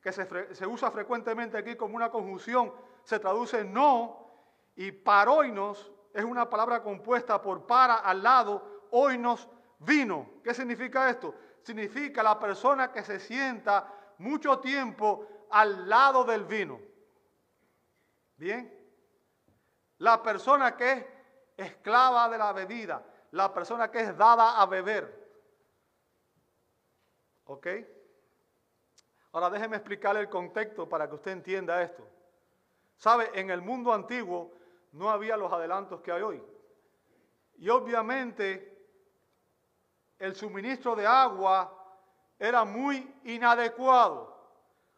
que se, usa frecuentemente aquí como una conjunción, se traduce no, y paroinos es una palabra compuesta por para al lado, oinos vino. ¿Qué significa esto? Significa la persona que se sienta mucho tiempo al lado del vino. Bien, la persona que es esclava de la bebida, la persona que es dada a beber. ¿Ok? Ahora déjeme explicarle el contexto para que usted entienda esto. ¿Sabe? En el mundo antiguo no había los adelantos que hay hoy. Y obviamente el suministro de agua era muy inadecuado.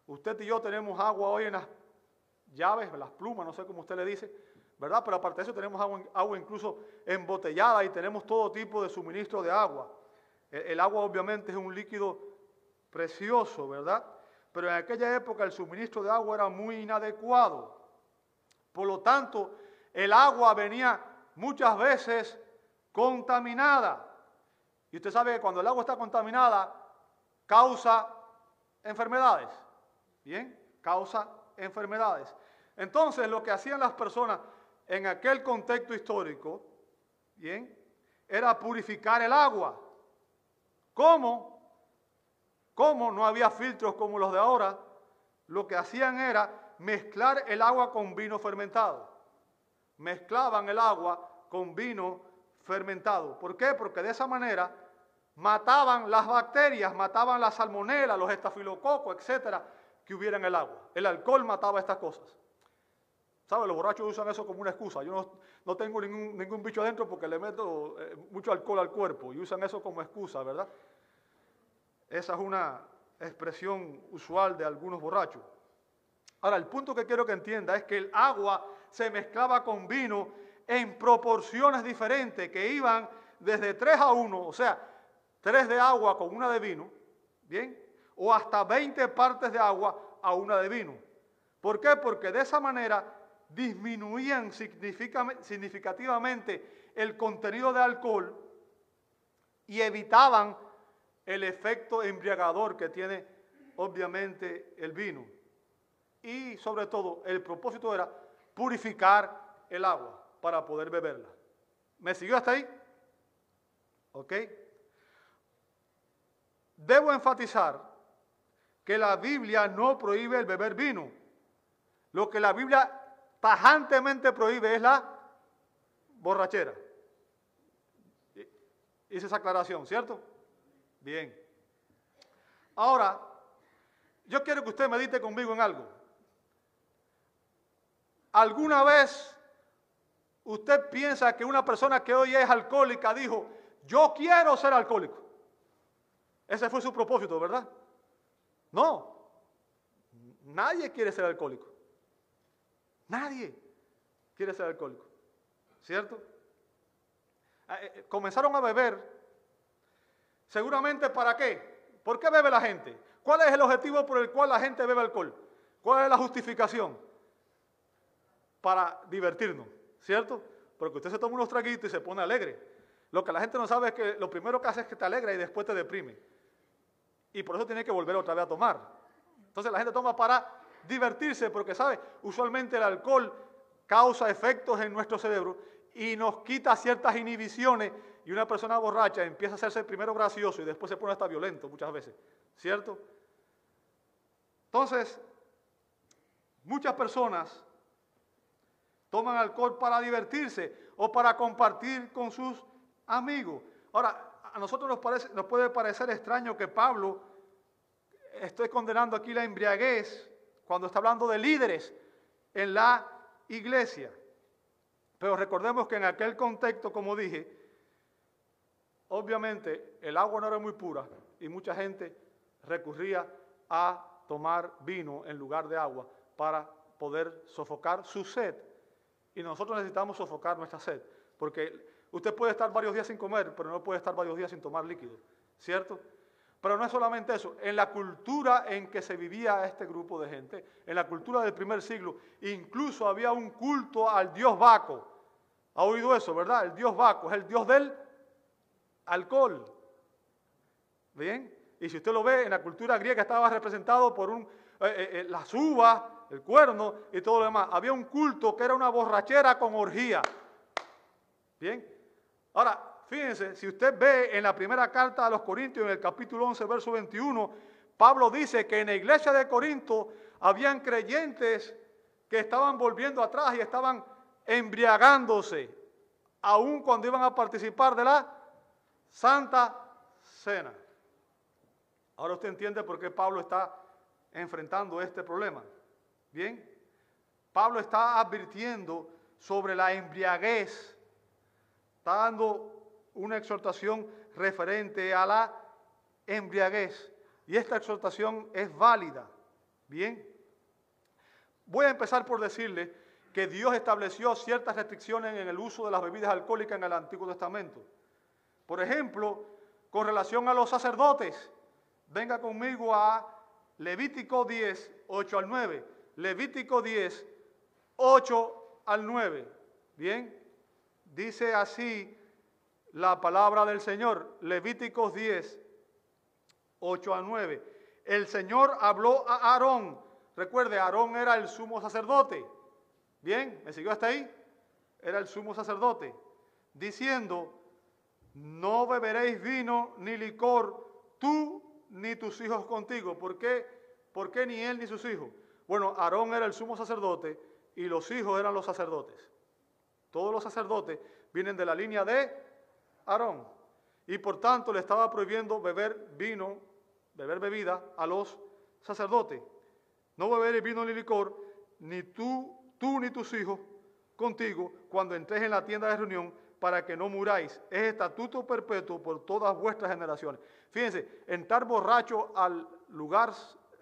Usted y yo tenemos agua hoy en las llaves, en las plumas, no sé cómo usted le dice, ¿verdad? Pero aparte de eso tenemos agua, incluso embotellada y tenemos todo tipo de suministro de agua. El, el agua obviamente es un líquido precioso, ¿verdad? Pero en aquella época el suministro de agua era muy inadecuado. Por lo tanto, el agua venía muchas veces contaminada. Y usted sabe que cuando el agua está contaminada, causa enfermedades. Bien, causa enfermedades. Entonces, lo que hacían las personas en aquel contexto histórico, bien, era purificar el agua. ¿Cómo? Como no había filtros como los de ahora, lo que hacían era mezclar el agua con vino fermentado. Mezclaban el agua con vino fermentado. ¿Por qué? Porque de esa manera mataban las bacterias, mataban la salmonela, los estafilococos, etcétera, que hubiera en el agua. El alcohol mataba estas cosas. ¿Sabe? Los borrachos usan eso como una excusa. Yo no, tengo ningún, ningún, bicho adentro porque le meto eh, mucho alcohol al cuerpo y usan eso como excusa, ¿verdad? Esa es una expresión usual de algunos borrachos. Ahora, el punto que quiero que entienda es que el agua se mezclaba con vino en proporciones diferentes que iban desde 3 a 1, o sea, 3 de agua con una de vino, ¿bien? O hasta 20 partes de agua a una de vino. ¿Por qué? Porque de esa manera disminuían significativamente el contenido de alcohol y evitaban el efecto embriagador que tiene obviamente el vino. Y sobre todo, el propósito era purificar el agua para poder beberla. ¿Me siguió hasta ahí? ¿Ok? Debo enfatizar que la Biblia no prohíbe el beber vino. Lo que la Biblia tajantemente prohíbe es la borrachera. Hice esa aclaración, ¿cierto? Bien. Ahora, yo quiero que usted medite conmigo en algo. ¿Alguna vez usted piensa que una persona que hoy es alcohólica dijo, yo quiero ser alcohólico? Ese fue su propósito, ¿verdad? No. Nadie quiere ser alcohólico. Nadie quiere ser alcohólico, ¿cierto? Eh, eh, comenzaron a beber, seguramente para qué? ¿Por qué bebe la gente? ¿Cuál es el objetivo por el cual la gente bebe alcohol? ¿Cuál es la justificación? Para divertirnos, ¿cierto? Porque usted se toma unos traguitos y se pone alegre. Lo que la gente no sabe es que lo primero que hace es que te alegra y después te deprime. Y por eso tiene que volver otra vez a tomar. Entonces la gente toma para divertirse, porque sabe, usualmente el alcohol causa efectos en nuestro cerebro y nos quita ciertas inhibiciones y una persona borracha empieza a hacerse primero gracioso y después se pone hasta violento muchas veces, ¿cierto? Entonces, muchas personas toman alcohol para divertirse o para compartir con sus amigos. Ahora, a nosotros nos, parece, puede parecer extraño que Pablo esté condenando aquí la embriaguez cuando está hablando de líderes en la iglesia. Pero recordemos que en aquel contexto, como dije, obviamente el agua no era muy pura y mucha gente recurría a tomar vino en lugar de agua para poder sofocar su sed. Y nosotros necesitamos sofocar nuestra sed, porque usted puede estar varios días sin comer, pero no puede estar varios días sin tomar líquido, ¿cierto? Pero no es solamente eso, en la cultura en que se vivía este grupo de gente, en la cultura del primer siglo, incluso había un culto al dios Baco. ¿Ha oído eso, verdad? El dios Baco es el dios del alcohol. ¿Bien? Y si usted lo ve, en la cultura griega estaba representado por un, eh, eh, eh, las uvas, el cuerno y todo lo demás. Había un culto que era una borrachera con orgía. ¿Bien? Ahora, fíjense, si usted ve en la primera carta a los Corintios, en el capítulo 11, verso 21, Pablo dice que en la iglesia de Corinto habían creyentes que estaban volviendo atrás y estaban embriagándose, aun cuando iban a participar de la Santa Cena. Ahora usted entiende por qué Pablo está enfrentando este problema. Bien, Pablo está advirtiendo sobre la embriaguez, está dando una exhortación referente a la embriaguez. Y esta exhortación es válida. Bien. Voy a empezar por decirle que Dios estableció ciertas restricciones en el uso de las bebidas alcohólicas en el Antiguo Testamento. Por ejemplo, con relación a los sacerdotes, venga conmigo a Levítico 10, 8 al 9. Levítico 10, 8 al 9. Bien, dice así la palabra del Señor. Levíticos 10, 8 a 9. El Señor habló a Aarón. Recuerde, Aarón era el sumo sacerdote. Bien, ¿me siguió hasta ahí? Era el sumo sacerdote. Diciendo, no beberéis vino ni licor, tú ni tus hijos contigo. ¿Por qué? ¿Por qué ni él ni sus hijos? Bueno, Aarón era el sumo sacerdote y los hijos eran los sacerdotes. Todos los sacerdotes vienen de la línea de Aarón. Y por tanto le estaba prohibiendo beber vino, beber bebida a los sacerdotes. No beber vino ni licor, ni tú, tú ni tus hijos contigo cuando entres en la tienda de reunión para que no muráis. Es estatuto perpetuo por todas vuestras generaciones. Fíjense, entrar borracho al lugar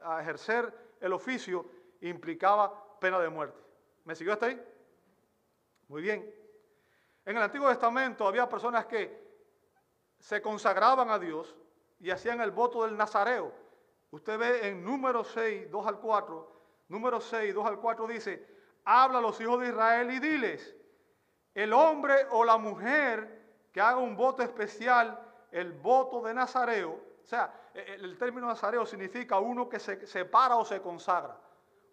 a ejercer el oficio implicaba pena de muerte. ¿Me siguió hasta ahí? Muy bien. En el Antiguo Testamento había personas que se consagraban a Dios y hacían el voto del Nazareo. Usted ve en número 6, 2 al 4, número 6, 2 al 4 dice, habla a los hijos de Israel y diles, el hombre o la mujer que haga un voto especial, el voto de Nazareo, o sea, e, e, el término Nazareo significa uno que se separa o se consagra,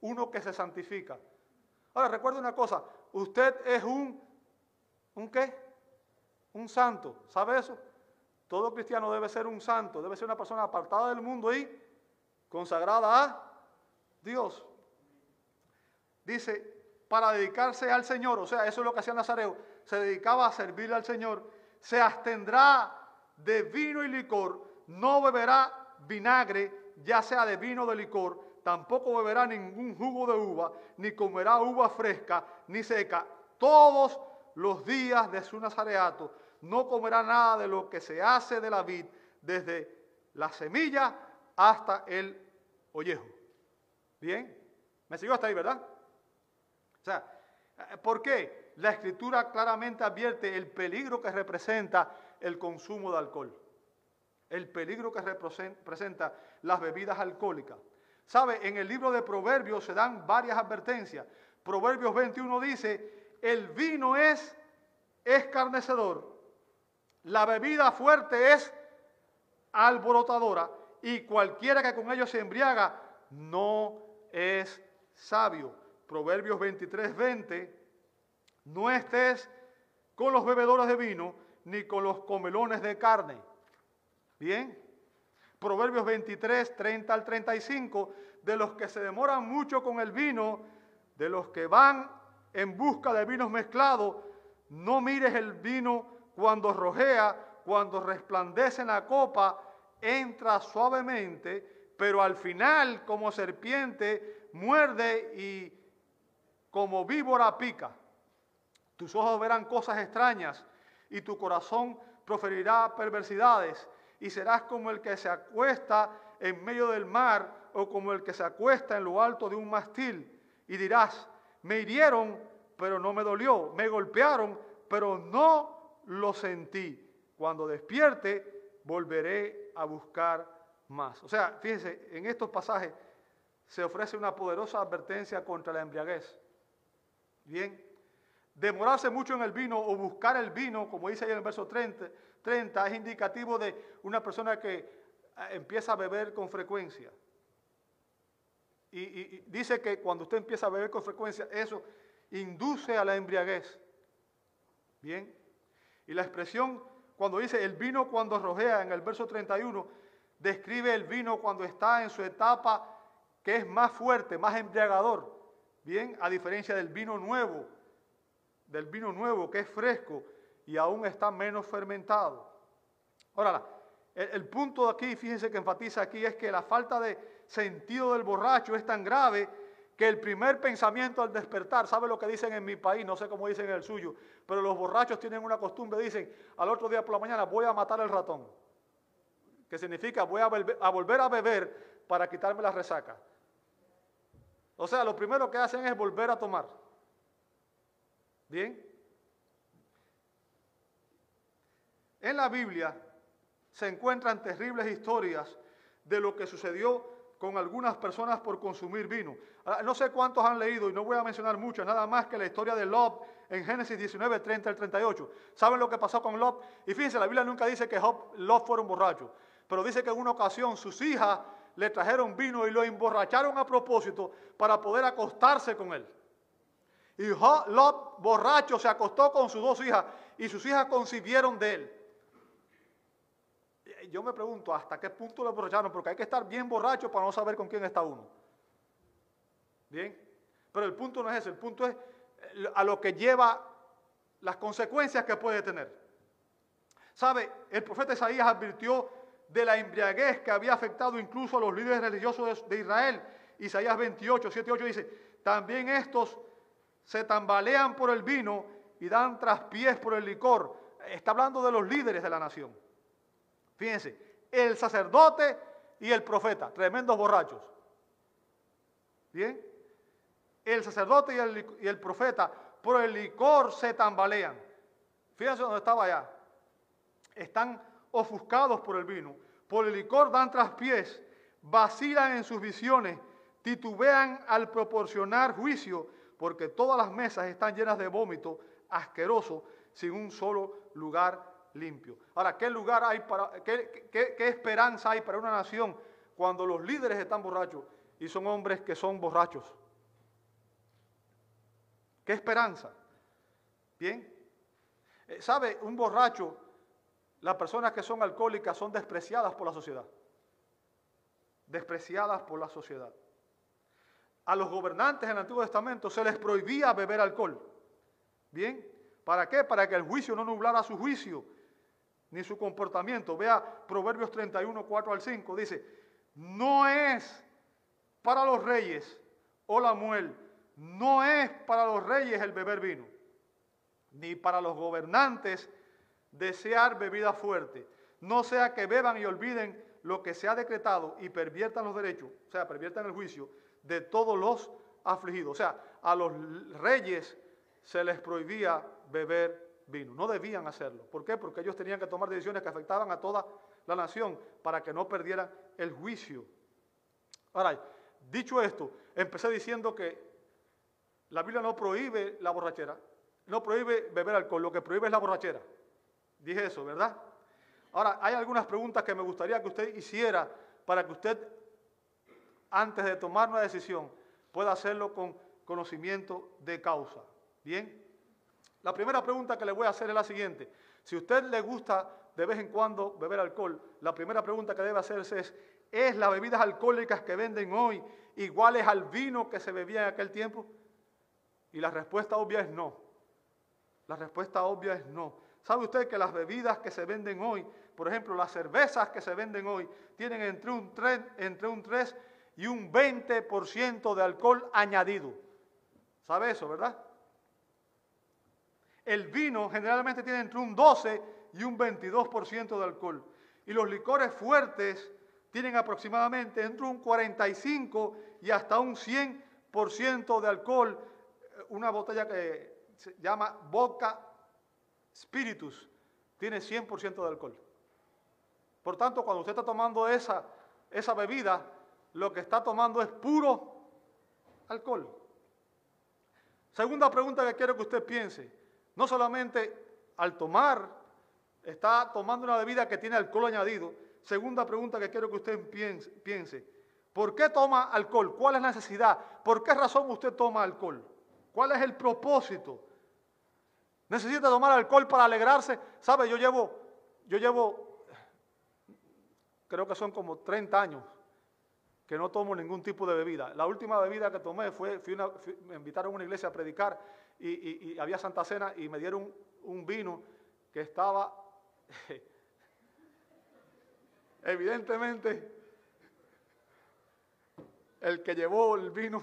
uno que se santifica. Ahora, recuerde una cosa, usted es un, ¿un qué? Un santo, ¿sabe eso? Todo cristiano debe ser un santo, debe ser una persona apartada del mundo y consagrada a Dios. Dice, para dedicarse al Señor, o sea, eso es lo que hacía Nazareo, se dedicaba a servirle al Señor, se abstendrá de vino y licor, no beberá vinagre, ya sea de vino o de licor, tampoco beberá ningún jugo de uva, ni comerá uva fresca, ni seca, todos los días de su nazareato no comerá nada de lo que se hace de la vid, desde la semilla hasta el ollejo. ¿Bien? ¿Me siguió hasta ahí, verdad? O sea, ¿por qué? La escritura claramente advierte el peligro que representa el consumo de alcohol. El peligro que representa las bebidas alcohólicas. ¿Sabe? En el libro de Proverbios se dan varias advertencias. Proverbios 21 dice, el vino es escarnecedor la bebida fuerte es alborotadora y cualquiera que con ello se embriaga no es sabio. Proverbios 23, 20. No estés con los bebedores de vino ni con los comelones de carne. Bien. Proverbios 23, 30 al 35. De los que se demoran mucho con el vino, de los que van en busca de vinos mezclados, no mires el vino cuando rojea, cuando resplandece en la copa, entra suavemente, pero al final como serpiente muerde y como víbora pica. Tus ojos verán cosas extrañas y tu corazón proferirá perversidades y serás como el que se acuesta en medio del mar o como el que se acuesta en lo alto de un mastil y dirás, me hirieron, pero no me dolió, me golpearon, pero no lo sentí. Cuando despierte, volveré a buscar más. O sea, fíjense, en estos pasajes se ofrece una poderosa advertencia contra la embriaguez. Bien, demorarse mucho en el vino o buscar el vino, como dice ahí en el verso 30, 30 es indicativo de una persona que eh, empieza a beber con frecuencia. Y, y, dice que cuando usted empieza a beber con frecuencia, eso induce a la embriaguez. Bien, y la expresión cuando dice el vino cuando rojea en el verso 31, describe el vino cuando está en su etapa que es más fuerte, más embriagador. Bien, a diferencia del vino nuevo, del vino nuevo que es fresco y aún está menos fermentado. Ahora, el, el punto aquí, fíjense que enfatiza aquí, es que la falta de sentido del borracho es tan grave que el primer pensamiento al despertar, ¿sabe lo que dicen en mi país? No sé cómo dicen en el suyo, pero los borrachos tienen una costumbre, dicen, al otro día por la mañana voy a matar el ratón, que significa voy a, a volver a beber para quitarme la resaca. O sea, lo primero que hacen es volver a tomar. ¿Bien? En la Biblia se encuentran terribles historias de lo que sucedió con algunas personas por consumir vino. Ah, no sé cuántos han leído, y no voy a mencionar mucho, nada más que la historia de Lot en Génesis 19, 30 al 38. ¿Saben lo que pasó con Lot? Y fíjense, la Biblia nunca dice que Job, Lot fueron borrachos, pero dice que en una ocasión sus hijas le trajeron vino y lo emborracharon a propósito para poder acostarse con él. Y Lot, borracho, se acostó con sus dos hijas y sus hijas concibieron de él. Yo me pregunto, ¿hasta qué punto lo borracharon? Porque hay que estar bien borracho para no saber con quién está uno. Bien, pero el punto no es ese, el punto es eh, a lo que lleva las consecuencias que puede tener. ¿Sabe? El profeta Isaías advirtió de la embriaguez que había afectado incluso a los líderes religiosos de Israel. Isaías 28, 7 8 dice, también estos se tambalean por el vino y dan traspiés por el licor. Está hablando de los líderes de la nación. Fíjense, el sacerdote y el profeta, tremendos borrachos. Bien, el sacerdote y el, profeta por el licor se tambalean. Fíjense dónde estaba allá. Están ofuscados por el vino, por el licor dan traspiés, vacilan en sus visiones, titubean al proporcionar juicio porque todas las mesas están llenas de vómito asqueroso sin un solo lugar limpio. Ahora, ¿qué lugar hay para, qué, qué, esperanza hay para una nación cuando los líderes están borrachos y son hombres que son borrachos? ¿Qué esperanza? Bien. Eh, ¿Sabe? Un borracho, las personas que son alcohólicas son despreciadas por la sociedad. Despreciadas por la sociedad a los gobernantes en el Antiguo Testamento se les prohibía beber alcohol. ¿Bien? ¿Para qué? Para que el juicio no nublara su juicio ni su comportamiento. Vea Proverbios 31, 4 al 5. Dice, no es para los reyes o la muel, no es para los reyes el beber vino, ni para los gobernantes desear bebida fuerte. No sea que beban y olviden lo que se ha decretado y perviertan los derechos, o sea, perviertan el juicio de todos los afligidos. O sea, a los reyes se les prohibía beber vino. No debían hacerlo. ¿Por qué? Porque ellos tenían que tomar decisiones que afectaban a toda la nación para que no perdieran el juicio. Ahora, dicho esto, empecé diciendo que la Biblia no prohíbe la borrachera, no prohíbe beber alcohol, lo que prohíbe es la borrachera. Dije eso, ¿verdad? Ahora, hay algunas preguntas que me gustaría que usted hiciera para que usted antes de tomar una decisión, pueda hacerlo con conocimiento de causa. Bien. La primera pregunta que le voy a hacer es la siguiente. Si usted le gusta de vez en cuando beber alcohol, la primera pregunta que debe hacerse es, ¿es las bebidas alcohólicas que venden hoy iguales al vino que se bebía en aquel tiempo? Y la respuesta obvia es no. La respuesta obvia es no. ¿Sabe usted que las bebidas que se venden hoy, por ejemplo, las cervezas que se venden hoy, tienen entre un 3, entre un 3 y un 20% de alcohol añadido. ¿Sabe eso, verdad? El vino generalmente tiene entre un 12 y un 22% de alcohol. Y los licores fuertes tienen aproximadamente entre un 45 y hasta un 100% de alcohol. Una botella que se llama Vodka Spiritus tiene 100% de alcohol. Por tanto, cuando usted está tomando esa, esa bebida, lo que está tomando es puro alcohol. Segunda pregunta que quiero que usted piense. No solamente al tomar, está tomando una bebida que tiene alcohol añadido. Segunda pregunta que quiero que usted piense. ¿Por qué toma alcohol? ¿Cuál es la necesidad? ¿Por qué razón usted toma alcohol? ¿Cuál es el propósito? ¿Necesita tomar alcohol para alegrarse? ¿Sabe? Yo llevo, yo llevo, creo que son como 30 años que no tomo ningún tipo de bebida. La última bebida que tomé fue, me invitaron a una iglesia a predicar y, había Santa Cena y me dieron un, vino que estaba, evidentemente, el que llevó el vino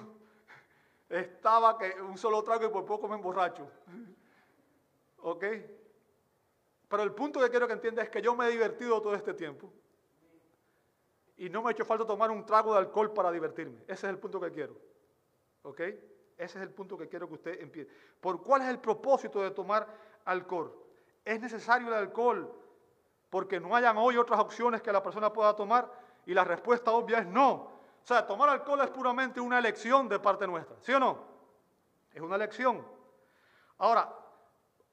estaba que un solo trago y por poco me emborracho. ¿Ok? Pero el punto que quiero que entienda es que yo me he divertido todo este tiempo y no me ha hecho falta tomar un trago de alcohol para divertirme. Ese es el punto que quiero. ¿Ok? Ese es el punto que quiero que usted empiece. ¿Por cuál es el propósito de tomar alcohol? ¿Es necesario el alcohol porque no hayan hoy otras opciones que la persona pueda tomar? Y la respuesta obvia es no. O sea, tomar alcohol es puramente una elección de parte nuestra. ¿Sí o no? Es una elección. Ahora,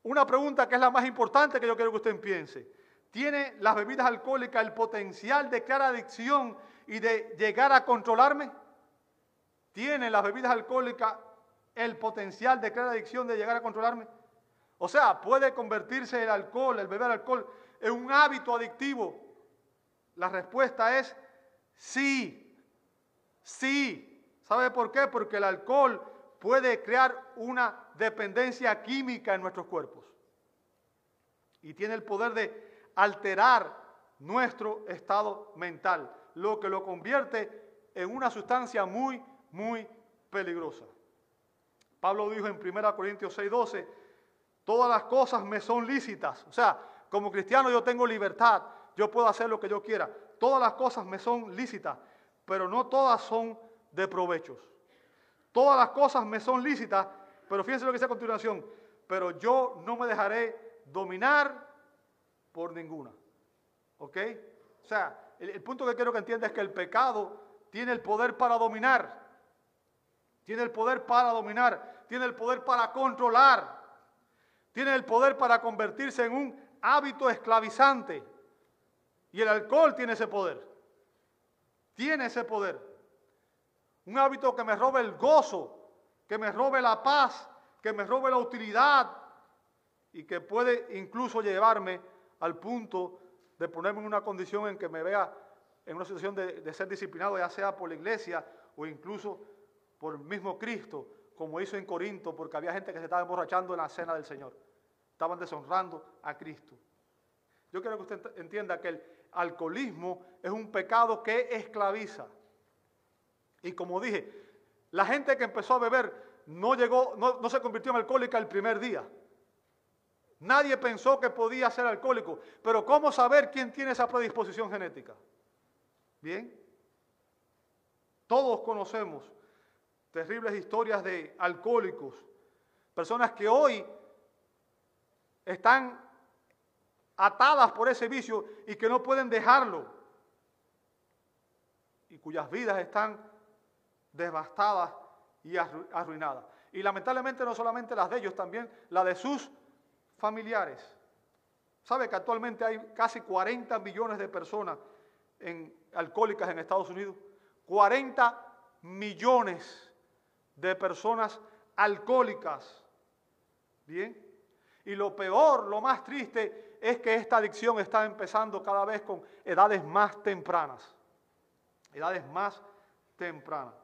una pregunta que es la más importante que yo quiero que usted piense. ¿Tiene las bebidas alcohólicas el potencial de crear adicción y de llegar a controlarme? ¿Tiene las bebidas alcohólicas el potencial de crear adicción de llegar a controlarme? O sea, puede convertirse el alcohol, el beber alcohol, en un hábito adictivo. La respuesta es sí, sí. ¿Sabe por qué? Porque el alcohol puede crear una dependencia química en nuestros cuerpos. Y tiene el poder de alterar nuestro estado mental, lo que lo convierte en una sustancia muy, muy peligrosa. Pablo dijo en 1 Corintios 6:12, todas las cosas me son lícitas. O sea, como cristiano yo tengo libertad, yo puedo hacer lo que yo quiera. Todas las cosas me son lícitas, pero no todas son de provechos. Todas las cosas me son lícitas, pero fíjense lo que dice a continuación, pero yo no me dejaré dominar por ninguna. ¿Ok? O sea, el, punto que quiero que entienda es que el pecado tiene el poder para dominar. Tiene el poder para dominar. Tiene el poder para controlar. Tiene el poder para convertirse en un hábito esclavizante. Y el alcohol tiene ese poder. Tiene ese poder. Un hábito que me robe el gozo, que me robe la paz, que me robe la utilidad y que puede incluso llevarme al punto de ponerme en una condición en que me vea en una situación de, ser disciplinado, ya sea por la iglesia o incluso por el mismo Cristo, como hizo en Corinto, porque había gente que se estaba emborrachando en la cena del Señor. Estaban deshonrando a Cristo. Yo quiero que usted entienda que el alcoholismo es un pecado que esclaviza. Y como dije, la gente que empezó a beber no llegó, no, no se convirtió en alcohólica el primer día. Nadie pensó que podía ser alcohólico. Pero ¿cómo saber quién tiene esa predisposición genética? Bien. Todos conocemos terribles historias de alcohólicos. Personas que hoy están atadas por ese vicio y que no pueden dejarlo. Y cuyas vidas están devastadas y arruinadas. Y lamentablemente no solamente las de ellos, también la de sus familiares. ¿Sabe que actualmente hay casi 40 millones de personas alcohólicas en Estados Unidos? 40 millones de personas alcohólicas. Bien. Y lo peor, lo más triste, es que esta adicción está empezando cada vez con edades más tempranas. Edades más tempranas.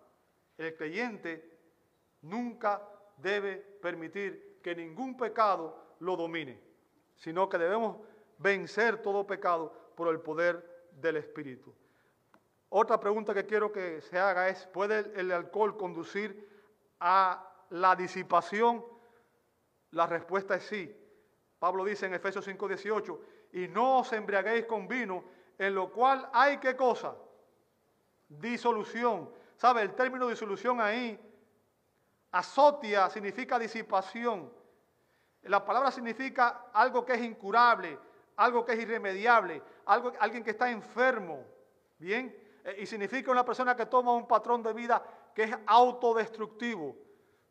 El creyente nunca debe permitir que ningún pecado lo domine, sino que debemos vencer todo pecado por el poder del Espíritu. Otra pregunta que quiero que se haga es, ¿puede el alcohol conducir a la disipación? La respuesta es sí. Pablo dice en Efesios 5:18, y no os embriaguéis con vino, en lo cual hay qué cosa? Disolución. ¿Sabe? El término disolución ahí, azotia, significa disipación. La palabra significa algo que es incurable, algo que es irremediable, algo, alguien que está enfermo. Bien, eh, y significa una persona que toma un patrón de vida que es autodestructivo.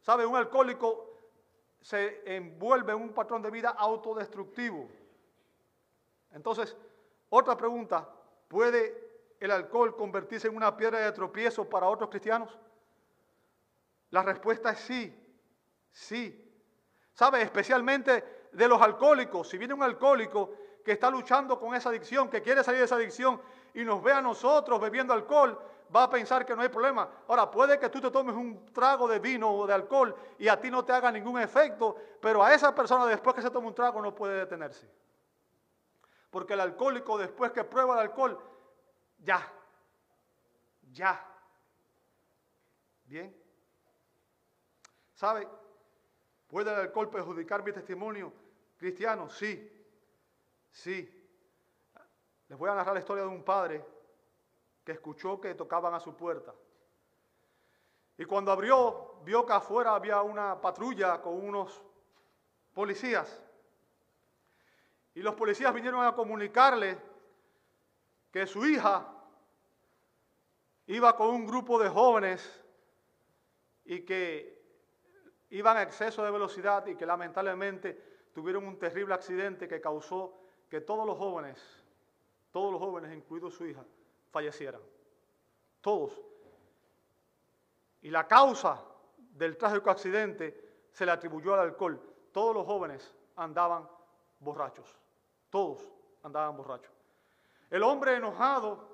¿Sabe? Un alcohólico se envuelve en un patrón de vida autodestructivo. Entonces, otra pregunta, ¿puede el alcohol convertirse en una piedra de tropiezo para otros cristianos? La respuesta es sí, sí. ¿Sabe? Especialmente de los alcohólicos. Si viene un alcohólico que está luchando con esa adicción, que quiere salir de esa adicción y nos ve a nosotros bebiendo alcohol, va a pensar que no hay problema. Ahora, puede que tú te tomes un trago de vino o de alcohol y a ti no te haga ningún efecto, pero a esa persona después que se toma un trago no puede detenerse. Porque el alcohólico después que prueba el alcohol, ya, ya. Bien. ¿Sabe? ¿Puede el alcohol perjudicar mi testimonio cristiano? Sí, sí. Les voy a narrar la historia de un padre que escuchó que tocaban a su puerta. Y cuando abrió, vio que afuera había una patrulla con unos policías. Y los policías vinieron a comunicarle que su hija iba con un grupo de jóvenes y que iban a exceso de velocidad y que lamentablemente tuvieron un terrible accidente que causó que todos los jóvenes, todos los jóvenes, incluido su hija, fallecieran. Todos. Y la causa del trágico accidente se le atribuyó al alcohol. Todos los jóvenes andaban borrachos. Todos andaban borrachos. El hombre enojado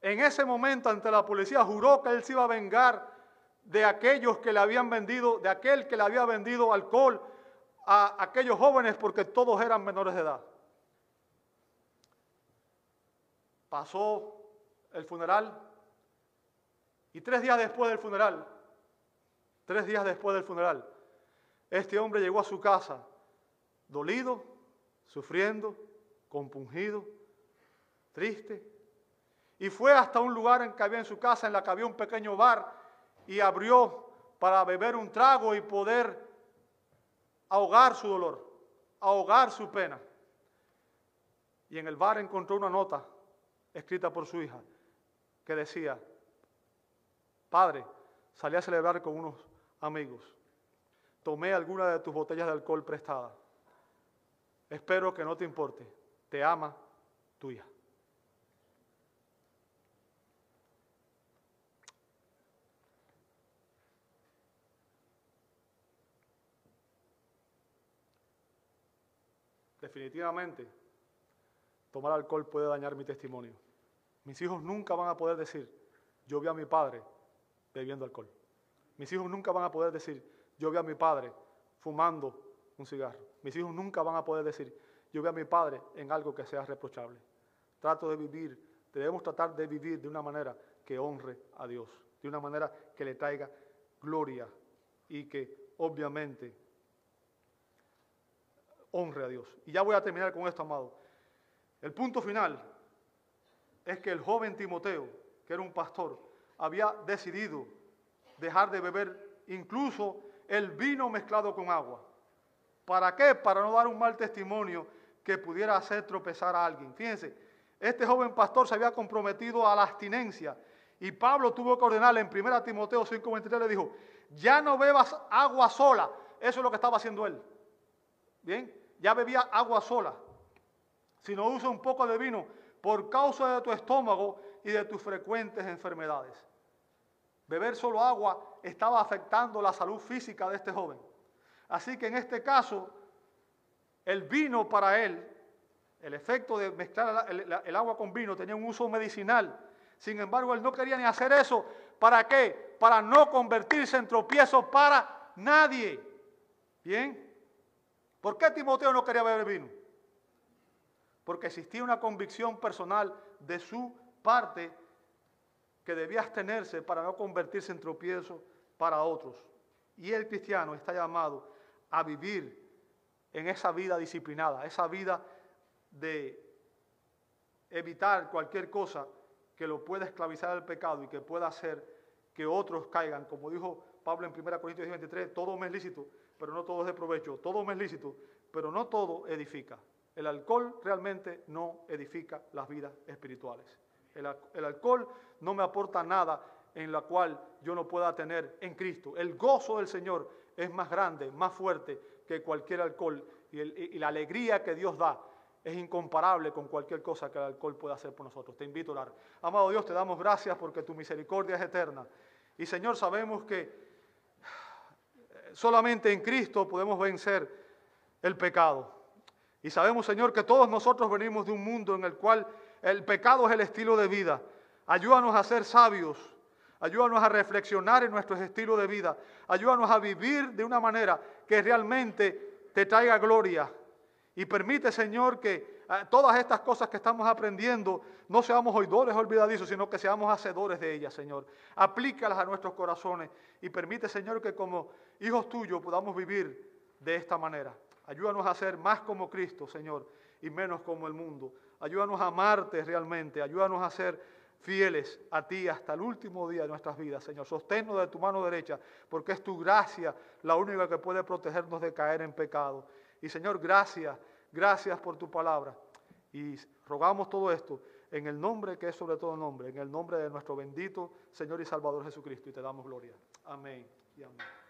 en ese momento ante la policía juró que él se iba a vengar de aquellos que le habían vendido, de aquel que le había vendido alcohol a aquellos jóvenes porque todos eran menores de edad. Pasó el funeral y tres días después del funeral, tres días después del funeral, este hombre llegó a su casa dolido, sufriendo, compungido, triste, y fue hasta un lugar en que había en su casa, en la que había un pequeño bar, y abrió para beber un trago y poder ahogar su dolor, ahogar su pena. Y en el bar encontró una nota escrita por su hija que decía, Padre, salí a celebrar con unos amigos, tomé alguna de tus botellas de alcohol prestada, espero que no te importe, te ama tu hija. Definitivamente, tomar alcohol puede dañar mi testimonio. Mis hijos nunca van a poder decir, yo vi a mi padre bebiendo alcohol. Mis hijos nunca van a poder decir, yo vi a mi padre fumando un cigarro. Mis hijos nunca van a poder decir, yo vi a mi padre en algo que sea reprochable. Trato de vivir, debemos tratar de vivir de una manera que honre a Dios, de una manera que le traiga gloria y que obviamente honre a Dios. Y ya voy a terminar con esto, amado. El punto final es que el joven Timoteo, que era un pastor, había decidido dejar de beber incluso el vino mezclado con agua. ¿Para qué? Para no dar un mal testimonio que pudiera hacer tropezar a alguien. Fíjense, este joven pastor se había comprometido a la abstinencia y Pablo tuvo que ordenarle en 1 Timoteo 5:23 le dijo, ya no bebas agua sola. Eso es lo que estaba haciendo él. Bien, ya bebía agua sola. Si no usa un poco de vino por causa de tu estómago y de tus frecuentes enfermedades. Beber solo agua estaba afectando la salud física de este joven. Así que en este caso, el vino para él, el efecto de mezclar el, agua con vino tenía un uso medicinal. Sin embargo, él no quería ni hacer eso. ¿Para qué? Para no convertirse en tropiezo para nadie. Bien. ¿Por qué Timoteo no quería beber vino? Porque existía una convicción personal de su parte que debía abstenerse para no convertirse en tropiezo para otros. Y el cristiano está llamado a vivir en esa vida disciplinada, esa vida de evitar cualquier cosa que lo pueda esclavizar al pecado y que pueda hacer que otros caigan. Como dijo Pablo en 1 Corintios 23, todo me es lícito, pero no todo es de provecho. Todo me es lícito, pero no todo edifica. El alcohol realmente no edifica las vidas espirituales. El, alcohol no me aporta nada en la cual yo no pueda tener en Cristo. El gozo del Señor es más grande, más fuerte que cualquier alcohol. Y, y, la alegría que Dios da es incomparable con cualquier cosa que el alcohol pueda hacer por nosotros. Te invito a orar. Amado Dios, te damos gracias porque tu misericordia es eterna. Y Señor, sabemos que solamente en Cristo podemos vencer el pecado. Y sabemos, Señor, que todos nosotros venimos de un mundo en el cual el pecado es el estilo de vida. Ayúdanos a ser sabios. Ayúdanos a reflexionar en nuestro estilo de vida. Ayúdanos a vivir de una manera que realmente te traiga gloria. Y permite, Señor, que todas estas cosas que estamos aprendiendo, no seamos oidores olvidadizos, sino que seamos hacedores de ellas, Señor. Aplícalas a nuestros corazones y permite, Señor, que como hijos tuyos podamos vivir de esta manera. Ayúdanos a ser más como Cristo, Señor, y menos como el mundo. Ayúdanos a amarte realmente, ayúdanos a ser fieles a ti hasta el último día de nuestras vidas, Señor. Sosténnos de tu mano derecha, porque es tu gracia la única que puede protegernos de caer en pecado. Y Señor, gracias Gracias por tu palabra. Y rogamos todo esto en el nombre que es sobre todo nombre, en el nombre de nuestro bendito Señor y Salvador Jesucristo. Y te damos gloria. Amén y amén.